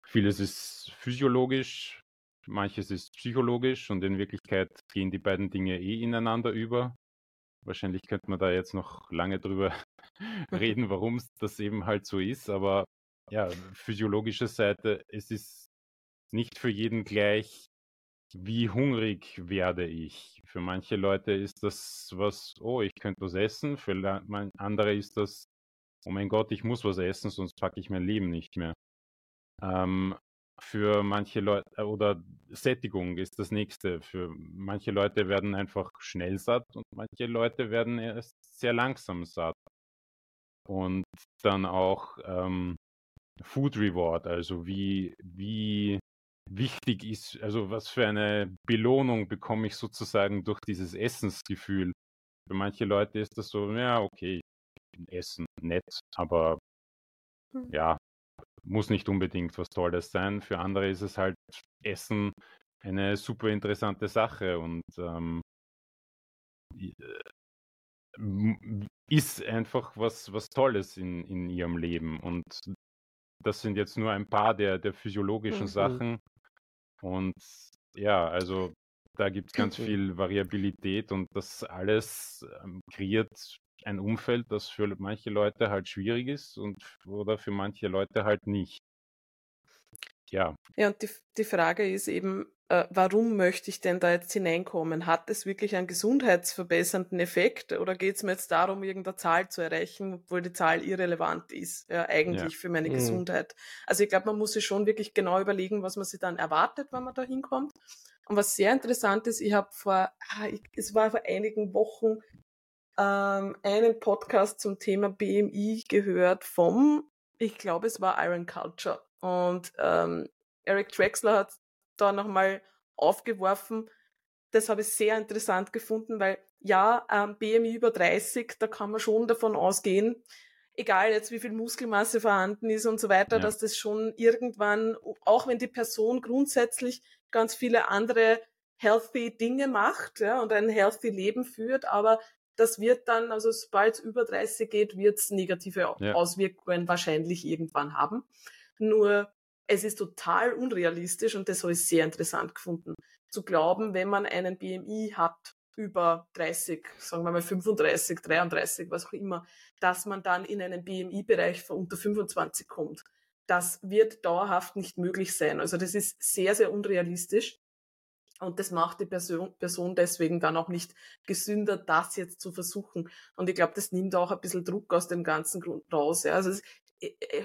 Vieles ist physiologisch, manches ist psychologisch und in Wirklichkeit gehen die beiden Dinge eh ineinander über. Wahrscheinlich könnte man da jetzt noch lange drüber reden, warum das eben halt so ist, aber ja, physiologische Seite, es ist nicht für jeden gleich, wie hungrig werde ich? Für manche Leute ist das was, oh, ich könnte was essen. Für andere ist das, oh mein Gott, ich muss was essen, sonst packe ich mein Leben nicht mehr. Ähm, für manche Leute äh, oder Sättigung ist das nächste. Für manche Leute werden einfach schnell satt und manche Leute werden erst sehr langsam satt. Und dann auch ähm, Food Reward, also wie, wie wichtig ist, also was für eine Belohnung bekomme ich sozusagen durch dieses Essensgefühl. Für manche Leute ist das so, ja, okay, Essen nett, aber hm. ja, muss nicht unbedingt was Tolles sein. Für andere ist es halt Essen eine super interessante Sache und ähm, äh, ist einfach was, was Tolles in, in ihrem Leben. Und das sind jetzt nur ein paar der, der physiologischen mhm. Sachen. Und ja, also da gibt es ganz viel Variabilität und das alles ähm, kreiert ein Umfeld, das für manche Leute halt schwierig ist und oder für manche Leute halt nicht. Ja. Ja, und die, die Frage ist eben, äh, warum möchte ich denn da jetzt hineinkommen? Hat es wirklich einen gesundheitsverbessernden Effekt oder geht es mir jetzt darum, irgendeine Zahl zu erreichen, obwohl die Zahl irrelevant ist, ja, eigentlich ja. für meine mhm. Gesundheit? Also ich glaube, man muss sich schon wirklich genau überlegen, was man sich dann erwartet, wenn man da hinkommt. Und was sehr interessant ist, ich habe vor, ah, ich, es war vor einigen Wochen ähm, einen Podcast zum Thema BMI gehört vom, ich glaube, es war Iron Culture. Und ähm, Eric Drexler hat da nochmal aufgeworfen. Das habe ich sehr interessant gefunden, weil ja, ähm, BMI über 30, da kann man schon davon ausgehen, egal jetzt wie viel Muskelmasse vorhanden ist und so weiter, ja. dass das schon irgendwann, auch wenn die Person grundsätzlich ganz viele andere healthy Dinge macht ja, und ein healthy Leben führt, aber das wird dann, also sobald es über 30 geht, wird es negative ja. Auswirkungen wahrscheinlich irgendwann haben. Nur es ist total unrealistisch und das habe ich sehr interessant gefunden, zu glauben, wenn man einen BMI hat über 30, sagen wir mal 35, 33, was auch immer, dass man dann in einen BMI-Bereich von unter 25 kommt. Das wird dauerhaft nicht möglich sein. Also das ist sehr, sehr unrealistisch. Und das macht die Person, Person deswegen dann auch nicht gesünder, das jetzt zu versuchen. Und ich glaube, das nimmt auch ein bisschen Druck aus dem ganzen Grund raus. Ja. Also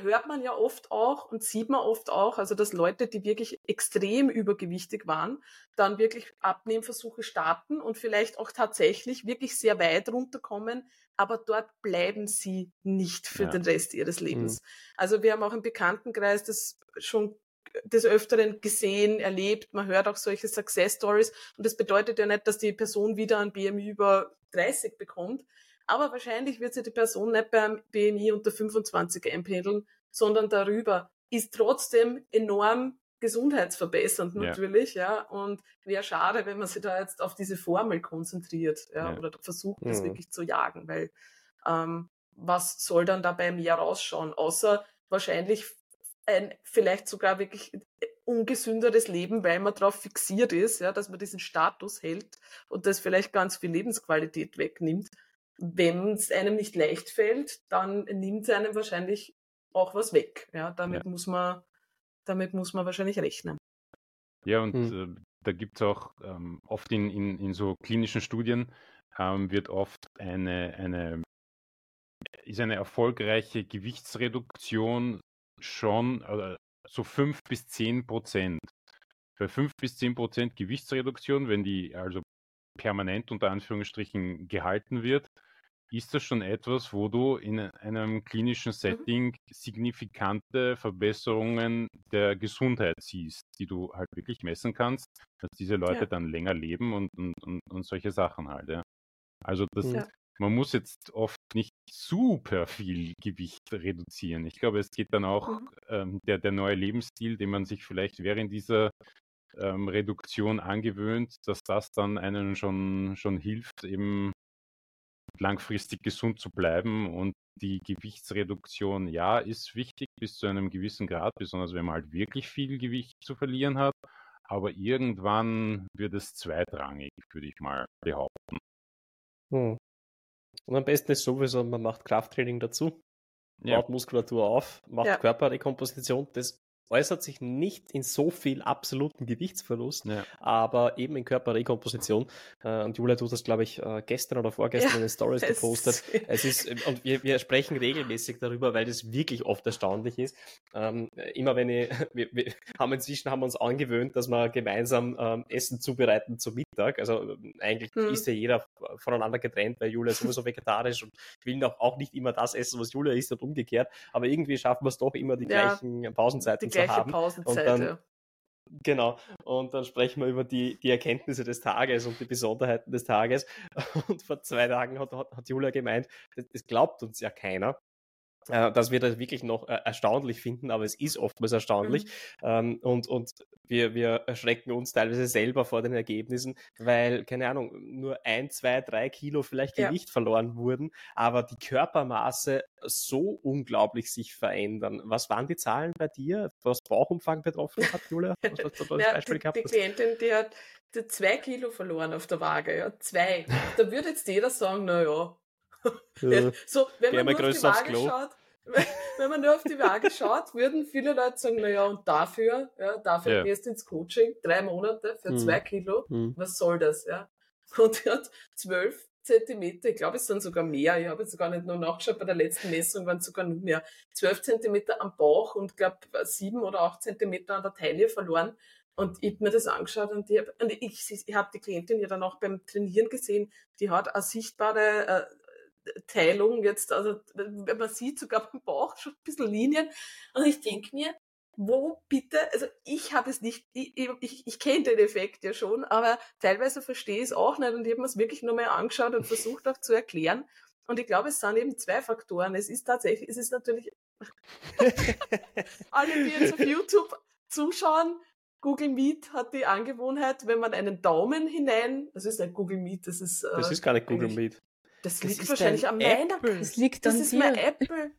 hört man ja oft auch und sieht man oft auch, also dass Leute, die wirklich extrem übergewichtig waren, dann wirklich Abnehmversuche starten und vielleicht auch tatsächlich wirklich sehr weit runterkommen, aber dort bleiben sie nicht für ja. den Rest ihres Lebens. Mhm. Also wir haben auch im Bekanntenkreis das schon des Öfteren gesehen, erlebt. Man hört auch solche Success Stories. Und das bedeutet ja nicht, dass die Person wieder ein BMI über 30 bekommt. Aber wahrscheinlich wird sich die Person nicht beim BMI unter 25 einpendeln, sondern darüber. Ist trotzdem enorm gesundheitsverbessernd natürlich, ja. ja. Und wäre schade, wenn man sich da jetzt auf diese Formel konzentriert, ja, ja. oder versucht, das ja. wirklich zu jagen, weil ähm, was soll dann dabei mehr rausschauen, außer wahrscheinlich ein vielleicht sogar wirklich ungesünderes Leben, weil man darauf fixiert ist, ja, dass man diesen Status hält und das vielleicht ganz viel Lebensqualität wegnimmt. Wenn es einem nicht leicht fällt, dann nimmt es einem wahrscheinlich auch was weg. Ja, damit ja. muss man, damit muss man wahrscheinlich rechnen. Ja, und hm. äh, da gibt es auch ähm, oft in, in, in so klinischen Studien ähm, wird oft eine, eine ist eine erfolgreiche Gewichtsreduktion schon äh, so 5 bis 10 Prozent. Bei 5 bis 10 Prozent Gewichtsreduktion, wenn die also permanent unter Anführungsstrichen gehalten wird, ist das schon etwas, wo du in einem klinischen mhm. Setting signifikante Verbesserungen der Gesundheit siehst, die du halt wirklich messen kannst, dass diese Leute ja. dann länger leben und, und, und, und solche Sachen halt. Ja. Also das, ja man muss jetzt oft nicht super viel Gewicht reduzieren. Ich glaube, es geht dann auch mhm. ähm, der, der neue Lebensstil, den man sich vielleicht während dieser ähm, Reduktion angewöhnt, dass das dann einen schon, schon hilft, eben langfristig gesund zu bleiben. Und die Gewichtsreduktion, ja, ist wichtig bis zu einem gewissen Grad, besonders wenn man halt wirklich viel Gewicht zu verlieren hat. Aber irgendwann wird es zweitrangig, würde ich mal behaupten. Hm. Und am besten ist sowieso, man macht Krafttraining dazu, ja. baut Muskulatur auf, macht ja. Körperrekomposition. Das äußert sich nicht in so viel absoluten Gewichtsverlust, ja. aber eben in Körperrekomposition. Äh, und Julia, du hast das, glaube ich, äh, gestern oder vorgestern ja, in den Stories gepostet. Es ist, und wir, wir sprechen regelmäßig darüber, weil das wirklich oft erstaunlich ist. Ähm, immer wenn ich, wir, wir, haben inzwischen haben wir uns angewöhnt, dass wir gemeinsam ähm, Essen zubereiten zum Mittag. Also eigentlich hm. ist ja jeder voneinander getrennt, weil Julia ist sowieso vegetarisch und will auch, auch nicht immer das essen, was Julia isst und umgekehrt. Aber irgendwie schaffen wir es doch immer die ja, gleichen Pausenzeiten gleiche haben. Pausenzeit, und dann, Genau. Und dann sprechen wir über die, die Erkenntnisse des Tages und die Besonderheiten des Tages. Und vor zwei Tagen hat, hat, hat Julia gemeint, das, das glaubt uns ja keiner äh, dass wir das wirklich noch äh, erstaunlich finden, aber es ist oftmals erstaunlich. Mhm. Ähm, und und wir, wir erschrecken uns teilweise selber vor den Ergebnissen, weil, keine Ahnung, nur ein, zwei, drei Kilo vielleicht Gewicht ja. verloren wurden, aber die Körpermaße so unglaublich sich verändern. Was waren die Zahlen bei dir, was Bauchumfang betroffen hat, Julia? Ja, die, gehabt? Die Klientin, die hat die zwei Kilo verloren auf der Waage, ja, zwei. Da würde jetzt jeder sagen, naja, so, wenn man nur auf die Waage schaut, wenn man nur auf die Waage schaut, würden viele Leute sagen, naja, und dafür, ja, dafür ja. gehst du ins Coaching, drei Monate für hm. zwei Kilo, hm. was soll das, ja? Und er hat zwölf Zentimeter, ich glaube, es sind sogar mehr, ich habe jetzt gar nicht nur nachgeschaut, bei der letzten Messung waren es sogar noch mehr, zwölf Zentimeter am Bauch und glaube sieben oder acht Zentimeter an der Taille verloren. Und ich habe mir das angeschaut und ich habe ich, ich hab die Klientin ja dann auch beim Trainieren gesehen, die hat eine sichtbare äh, Teilung jetzt, also wenn man sieht sogar beim Bauch schon ein bisschen Linien. Und ich denke mir, wo bitte, also ich habe es nicht, ich, ich, ich kenne den Effekt ja schon, aber teilweise verstehe ich es auch nicht und ich habe mir es wirklich nur mal angeschaut und versucht auch zu erklären. Und ich glaube, es sind eben zwei Faktoren. Es ist tatsächlich, es ist natürlich, alle, die jetzt auf YouTube zuschauen, Google Meet hat die Angewohnheit, wenn man einen Daumen hinein, das ist nicht Google Meet, das ist. Äh, das ist gar nicht Google Meet. Das, das liegt wahrscheinlich am meiner. Das liegt Das ist mein Apple.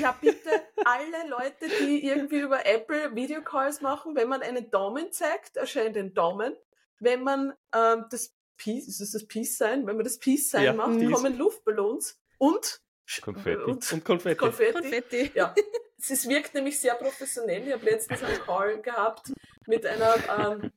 Ja, bitte, alle Leute, die irgendwie über Apple Videocalls machen, wenn man einen Daumen zeigt, erscheint ein Daumen. Wenn man ähm, das Peace, ist das das Peace sein? Wenn man das Peace sein ja, macht, kommen Luftballons und Konfetti. Und, und Konfetti. Konfetti. Konfetti. Ja. Es wirkt nämlich sehr professionell. Ich habe letztens einen Call gehabt mit einer, ähm,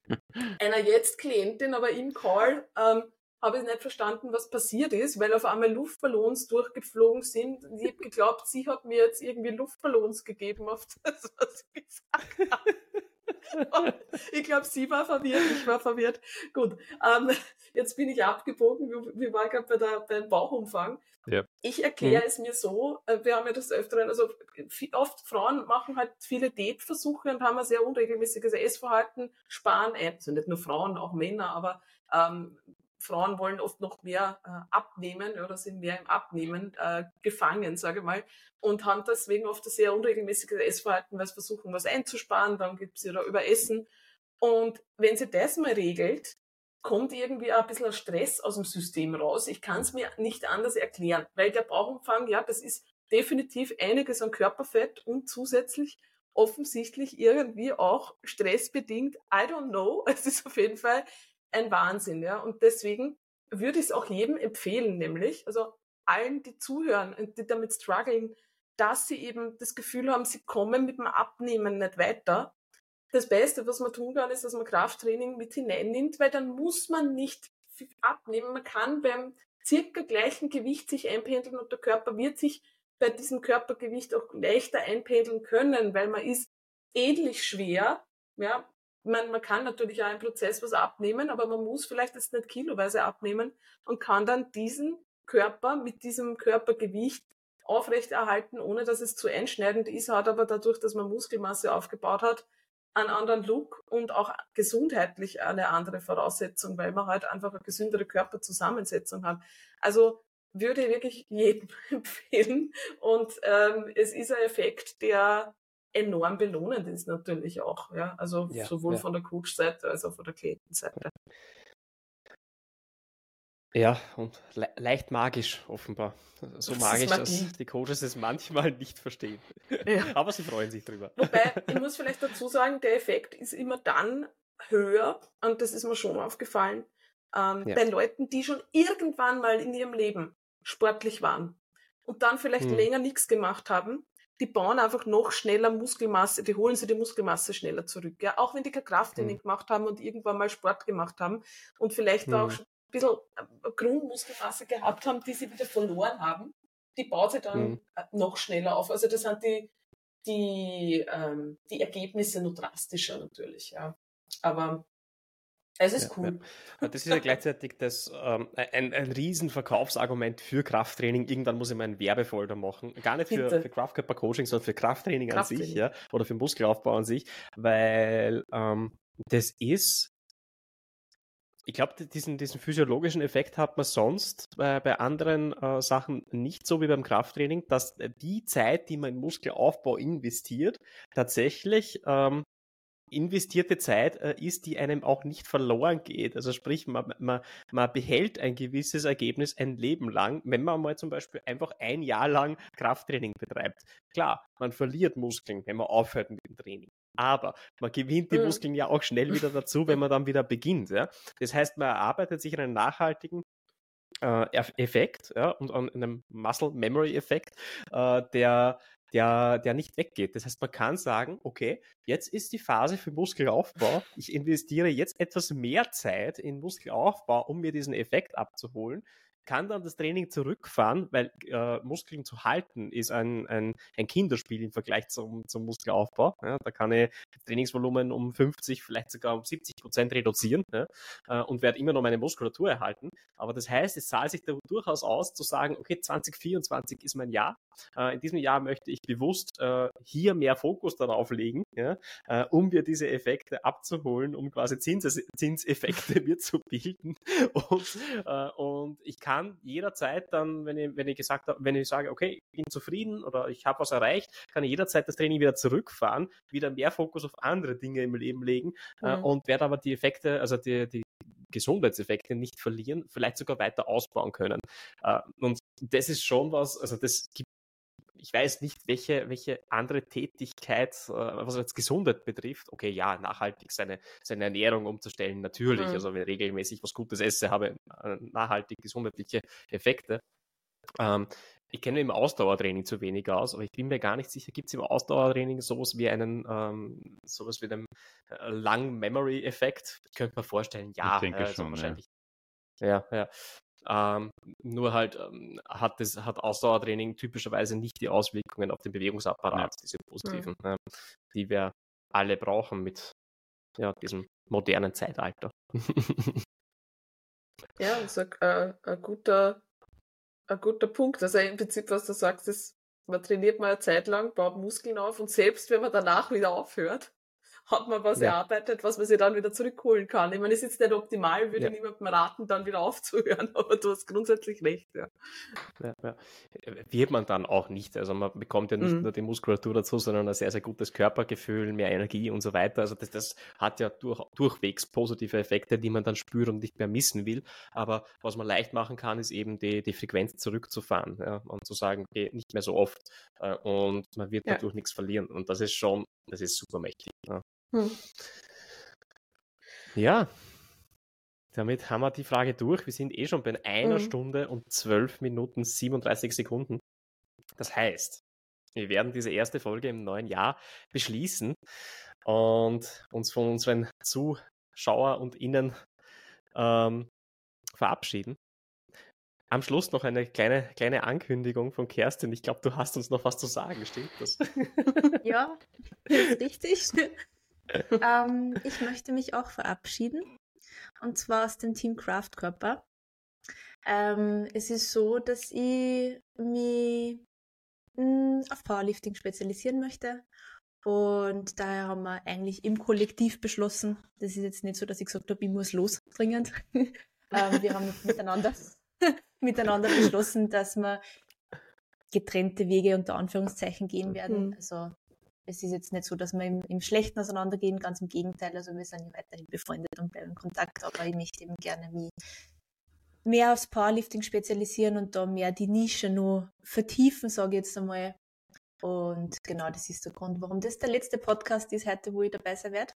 einer jetzt Klientin, aber im Call ähm, habe ich nicht verstanden, was passiert ist, weil auf einmal Luftballons durchgeflogen sind. Ich habe geglaubt, sie hat mir jetzt irgendwie Luftballons gegeben auf das, was sie gesagt hat. ich glaube, sie war verwirrt, ich war verwirrt. Gut, ähm, jetzt bin ich abgebogen. Wir, wir waren gerade bei der, beim Bauchumfang. Ja. Ich erkläre mhm. es mir so, äh, wir haben ja das öfteren, also oft Frauen machen halt viele Date-Versuche und haben ein sehr unregelmäßiges Essverhalten, sparen ein, also nicht nur Frauen, auch Männer, aber ähm, Frauen wollen oft noch mehr äh, abnehmen oder sind mehr im Abnehmen äh, gefangen, sage ich mal, und haben deswegen oft ein sehr unregelmäßiges Essverhalten, weil sie versuchen, was einzusparen, dann gibt es wieder Überessen. Und wenn sie das mal regelt, kommt irgendwie ein bisschen Stress aus dem System raus. Ich kann es mir nicht anders erklären, weil der Bauchumfang, ja, das ist definitiv einiges an Körperfett und zusätzlich offensichtlich irgendwie auch stressbedingt. I don't know. Es ist auf jeden Fall ein Wahnsinn, ja. Und deswegen würde ich es auch jedem empfehlen, nämlich, also allen, die zuhören und die damit strugglen, dass sie eben das Gefühl haben, sie kommen mit dem Abnehmen nicht weiter. Das Beste, was man tun kann, ist, dass man Krafttraining mit hineinnimmt, weil dann muss man nicht abnehmen. Man kann beim circa gleichen Gewicht sich einpendeln und der Körper wird sich bei diesem Körpergewicht auch leichter einpendeln können, weil man ist ähnlich schwer, ja, man, man kann natürlich auch im Prozess was abnehmen, aber man muss vielleicht jetzt nicht kiloweise abnehmen und kann dann diesen Körper mit diesem Körpergewicht aufrechterhalten, ohne dass es zu einschneidend ist, hat aber dadurch, dass man Muskelmasse aufgebaut hat, einen anderen Look und auch gesundheitlich eine andere Voraussetzung, weil man halt einfach eine gesündere Körperzusammensetzung hat. Also würde ich wirklich jedem empfehlen. Und ähm, es ist ein Effekt, der enorm belohnend ist natürlich auch. Ja? Also ja, sowohl ja. von der Coach-Seite als auch von der Klientenseite. Ja, und le leicht magisch offenbar. So das magisch, dass die Coaches es manchmal nicht verstehen. Ja. Aber sie freuen sich drüber. Wobei, ich muss vielleicht dazu sagen, der Effekt ist immer dann höher, und das ist mir schon aufgefallen, ähm, bei Leuten, die schon irgendwann mal in ihrem Leben sportlich waren und dann vielleicht hm. länger nichts gemacht haben die bauen einfach noch schneller Muskelmasse, die holen sie die Muskelmasse schneller zurück. Ja? Auch wenn die kein Krafttraining mhm. gemacht haben und irgendwann mal Sport gemacht haben und vielleicht mhm. auch schon ein bisschen äh, Grundmuskelmasse gehabt haben, die sie wieder verloren haben, die baut sie dann mhm. Äh, noch schneller auf. Also das sind die, die, ähm, die Ergebnisse nur drastischer natürlich, ja. Aber es ist ja, cool. Ja. Das ist ja gleichzeitig das, ähm, ein, ein Riesenverkaufsargument für Krafttraining. Irgendwann muss ich mal einen Werbefolder machen. Gar nicht für, für Kraftkörper Coaching, sondern für Krafttraining, Krafttraining, an sich, ja. Oder für Muskelaufbau an sich. Weil ähm, das ist ich glaube, diesen, diesen physiologischen Effekt hat man sonst bei, bei anderen äh, Sachen nicht so wie beim Krafttraining, dass die Zeit, die man in Muskelaufbau investiert, tatsächlich ähm, investierte Zeit äh, ist, die einem auch nicht verloren geht. Also sprich, man, man, man behält ein gewisses Ergebnis ein Leben lang, wenn man mal zum Beispiel einfach ein Jahr lang Krafttraining betreibt. Klar, man verliert Muskeln, wenn man aufhört mit dem Training. Aber man gewinnt die mhm. Muskeln ja auch schnell wieder dazu, wenn man dann wieder beginnt. Ja? Das heißt, man erarbeitet sich einen nachhaltigen äh, Effekt ja, und an einem Muscle Memory Effekt, äh, der der, der nicht weggeht. Das heißt, man kann sagen, okay, jetzt ist die Phase für Muskelaufbau. Ich investiere jetzt etwas mehr Zeit in Muskelaufbau, um mir diesen Effekt abzuholen kann dann das Training zurückfahren, weil äh, Muskeln zu halten ist ein, ein, ein, Kinderspiel im Vergleich zum, zum Muskelaufbau. Ja, da kann ich Trainingsvolumen um 50, vielleicht sogar um 70 Prozent reduzieren ja, äh, und werde immer noch meine Muskulatur erhalten. Aber das heißt, es zahlt sich da durchaus aus zu sagen, okay, 2024 ist mein Jahr. Äh, in diesem Jahr möchte ich bewusst äh, hier mehr Fokus darauf legen, ja, äh, um mir diese Effekte abzuholen, um quasi Zins, Zinseffekte mir zu bilden. Und, äh, und ich kann jederzeit dann, wenn ich, wenn ich gesagt habe, wenn ich sage, okay, ich bin zufrieden oder ich habe was erreicht, kann ich jederzeit das Training wieder zurückfahren, wieder mehr Fokus auf andere Dinge im Leben legen mhm. und werde aber die Effekte, also die, die Gesundheitseffekte nicht verlieren, vielleicht sogar weiter ausbauen können. Äh, und das ist schon was, also das gibt ich weiß nicht, welche, welche andere Tätigkeit, äh, was jetzt Gesundheit betrifft, okay, ja, nachhaltig seine, seine Ernährung umzustellen, natürlich. Mhm. Also wenn ich regelmäßig was Gutes esse, habe äh, nachhaltig gesundheitliche Effekte. Ähm, ich kenne im Ausdauertraining zu wenig aus, aber ich bin mir gar nicht sicher, gibt es im Ausdauertraining sowas wie einen, ähm, sowas wie einen äh, Lang-Memory-Effekt? Ich könnte mir vorstellen, ja, ich denke also schon, wahrscheinlich. Ja, ja. ja. Ähm, nur halt ähm, hat das hat Ausdauertraining typischerweise nicht die Auswirkungen auf den Bewegungsapparat, ja. diese positiven, mhm. äh, die wir alle brauchen mit ja, diesem modernen Zeitalter. ja, das ist ein, ein, guter, ein guter Punkt. Also im Prinzip, was du sagst, ist, man trainiert mal eine Zeit lang, baut Muskeln auf und selbst wenn man danach wieder aufhört, hat man was ja. erarbeitet, was man sich dann wieder zurückholen kann. Ich meine, es ist jetzt nicht optimal, würde ja. niemandem raten, dann wieder aufzuhören, aber du hast grundsätzlich recht, ja. ja, ja. Wird man dann auch nicht. Also man bekommt ja nicht mhm. nur die Muskulatur dazu, sondern ein sehr, sehr gutes Körpergefühl, mehr Energie und so weiter. Also das, das hat ja durch, durchwegs positive Effekte, die man dann spürt und nicht mehr missen will. Aber was man leicht machen kann, ist eben die, die Frequenz zurückzufahren ja, und zu sagen, okay, nicht mehr so oft. Äh, und man wird dadurch nichts verlieren. Und das ist schon, das ist super mächtig. Ja. Hm. Ja, damit haben wir die Frage durch. Wir sind eh schon bei einer mhm. Stunde und zwölf Minuten 37 Sekunden. Das heißt, wir werden diese erste Folge im neuen Jahr beschließen und uns von unseren Zuschauer und Innen ähm, verabschieden. Am Schluss noch eine kleine, kleine Ankündigung von Kerstin. Ich glaube, du hast uns noch was zu sagen, stimmt das? Ja, das ist richtig ähm, ich möchte mich auch verabschieden. Und zwar aus dem Team Kraftkörper. Ähm, es ist so, dass ich mich mh, hm, auf Powerlifting spezialisieren möchte. Und daher haben wir eigentlich im Kollektiv beschlossen, das ist jetzt nicht so, dass ich gesagt habe, ich muss los, dringend. ähm, wir haben miteinander, miteinander beschlossen, dass wir getrennte Wege unter Anführungszeichen gehen werden. Mhm. Also es ist jetzt nicht so, dass wir im, im Schlechten auseinandergehen, ganz im Gegenteil. Also wir sind ja weiterhin befreundet und bleiben in Kontakt, aber ich möchte eben gerne mich mehr aufs Powerlifting spezialisieren und da mehr die Nische nur vertiefen, sage ich jetzt einmal. Und genau das ist der Grund, warum das der letzte Podcast ist heute, wo ich dabei sein werde.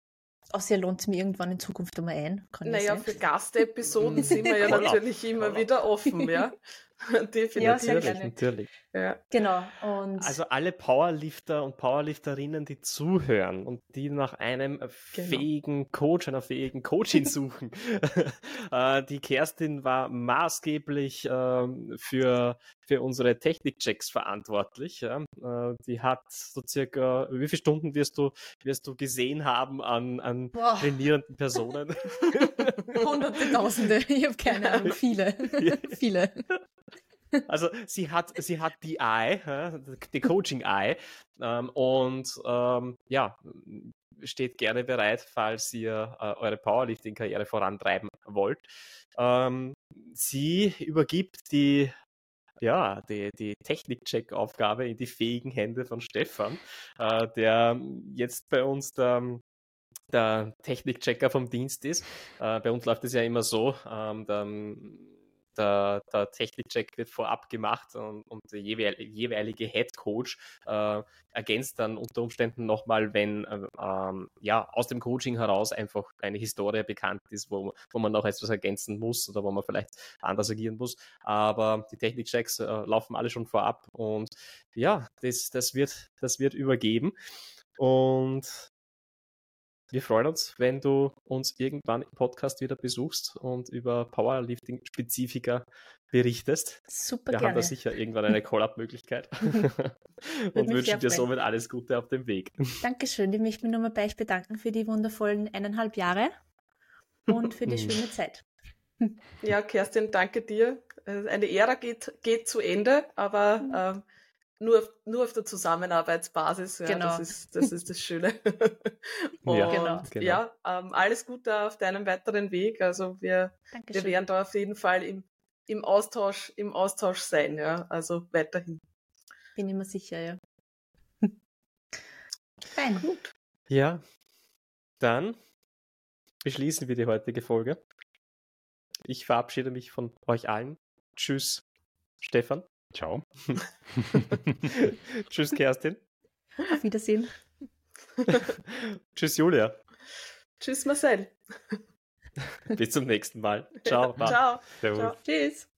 Außer lohnt es mir irgendwann in Zukunft einmal ein. Kann naja, für Gastepisoden sind wir ja natürlich immer wieder offen, ja. Definitiv. Ja, sehr natürlich, natürlich. Ja. Genau. Und also alle Powerlifter und Powerlifterinnen, die zuhören und die nach einem genau. fähigen Coach, einer fähigen Coachin suchen. Äh, die Kerstin war maßgeblich ähm, für, für unsere Technikchecks verantwortlich. Ja? Äh, die hat so circa, wie viele Stunden wirst du, wirst du gesehen haben an, an trainierenden Personen? Hunderte, Tausende, ich habe keine Ahnung, viele. viele. Also sie hat, sie hat die Eye, die Coaching Eye ähm, und ähm, ja, steht gerne bereit, falls ihr äh, eure Powerlifting-Karriere vorantreiben wollt. Ähm, sie übergibt die ja, die, die Technik-Check-Aufgabe in die fähigen Hände von Stefan, äh, der jetzt bei uns der, der Technik-Checker vom Dienst ist. Äh, bei uns läuft es ja immer so, ähm, der, der, der Technikcheck wird vorab gemacht und, und der jeweilige Head Coach äh, ergänzt dann unter Umständen nochmal, wenn äh, ähm, ja aus dem Coaching heraus einfach eine Historie bekannt ist, wo, wo man noch etwas ergänzen muss oder wo man vielleicht anders agieren muss. Aber die Technikchecks äh, laufen alle schon vorab und ja, das, das, wird, das wird übergeben. Und wir freuen uns, wenn du uns irgendwann im Podcast wieder besuchst und über Powerlifting-Spezifika berichtest. Super Wir gerne. haben da sicher irgendwann eine Call-Up-Möglichkeit und wünschen dir somit alles Gute auf dem Weg. Dankeschön. Ich möchte mich nochmal bei euch bedanken für die wundervollen eineinhalb Jahre und für die schöne Zeit. Ja, Kerstin, danke dir. Eine Ära geht, geht zu Ende, aber mhm. ähm, nur auf, nur auf der Zusammenarbeitsbasis. Ja, genau. Das ist das, ist das Schöne. Und ja, genau. genau. ja ähm, alles Gute auf deinem weiteren Weg. Also wir, wir werden da auf jeden Fall im, im Austausch, im Austausch sein, ja. Also weiterhin. Bin immer sicher, ja. Fein. Gut. Ja, dann beschließen wir die heutige Folge. Ich verabschiede mich von euch allen. Tschüss, Stefan. Ciao. Tschüss, Kerstin. Auf Wiedersehen. Tschüss, Julia. Tschüss, Marcel. Bis zum nächsten Mal. Ciao. Ciao. Ciao. Tschüss.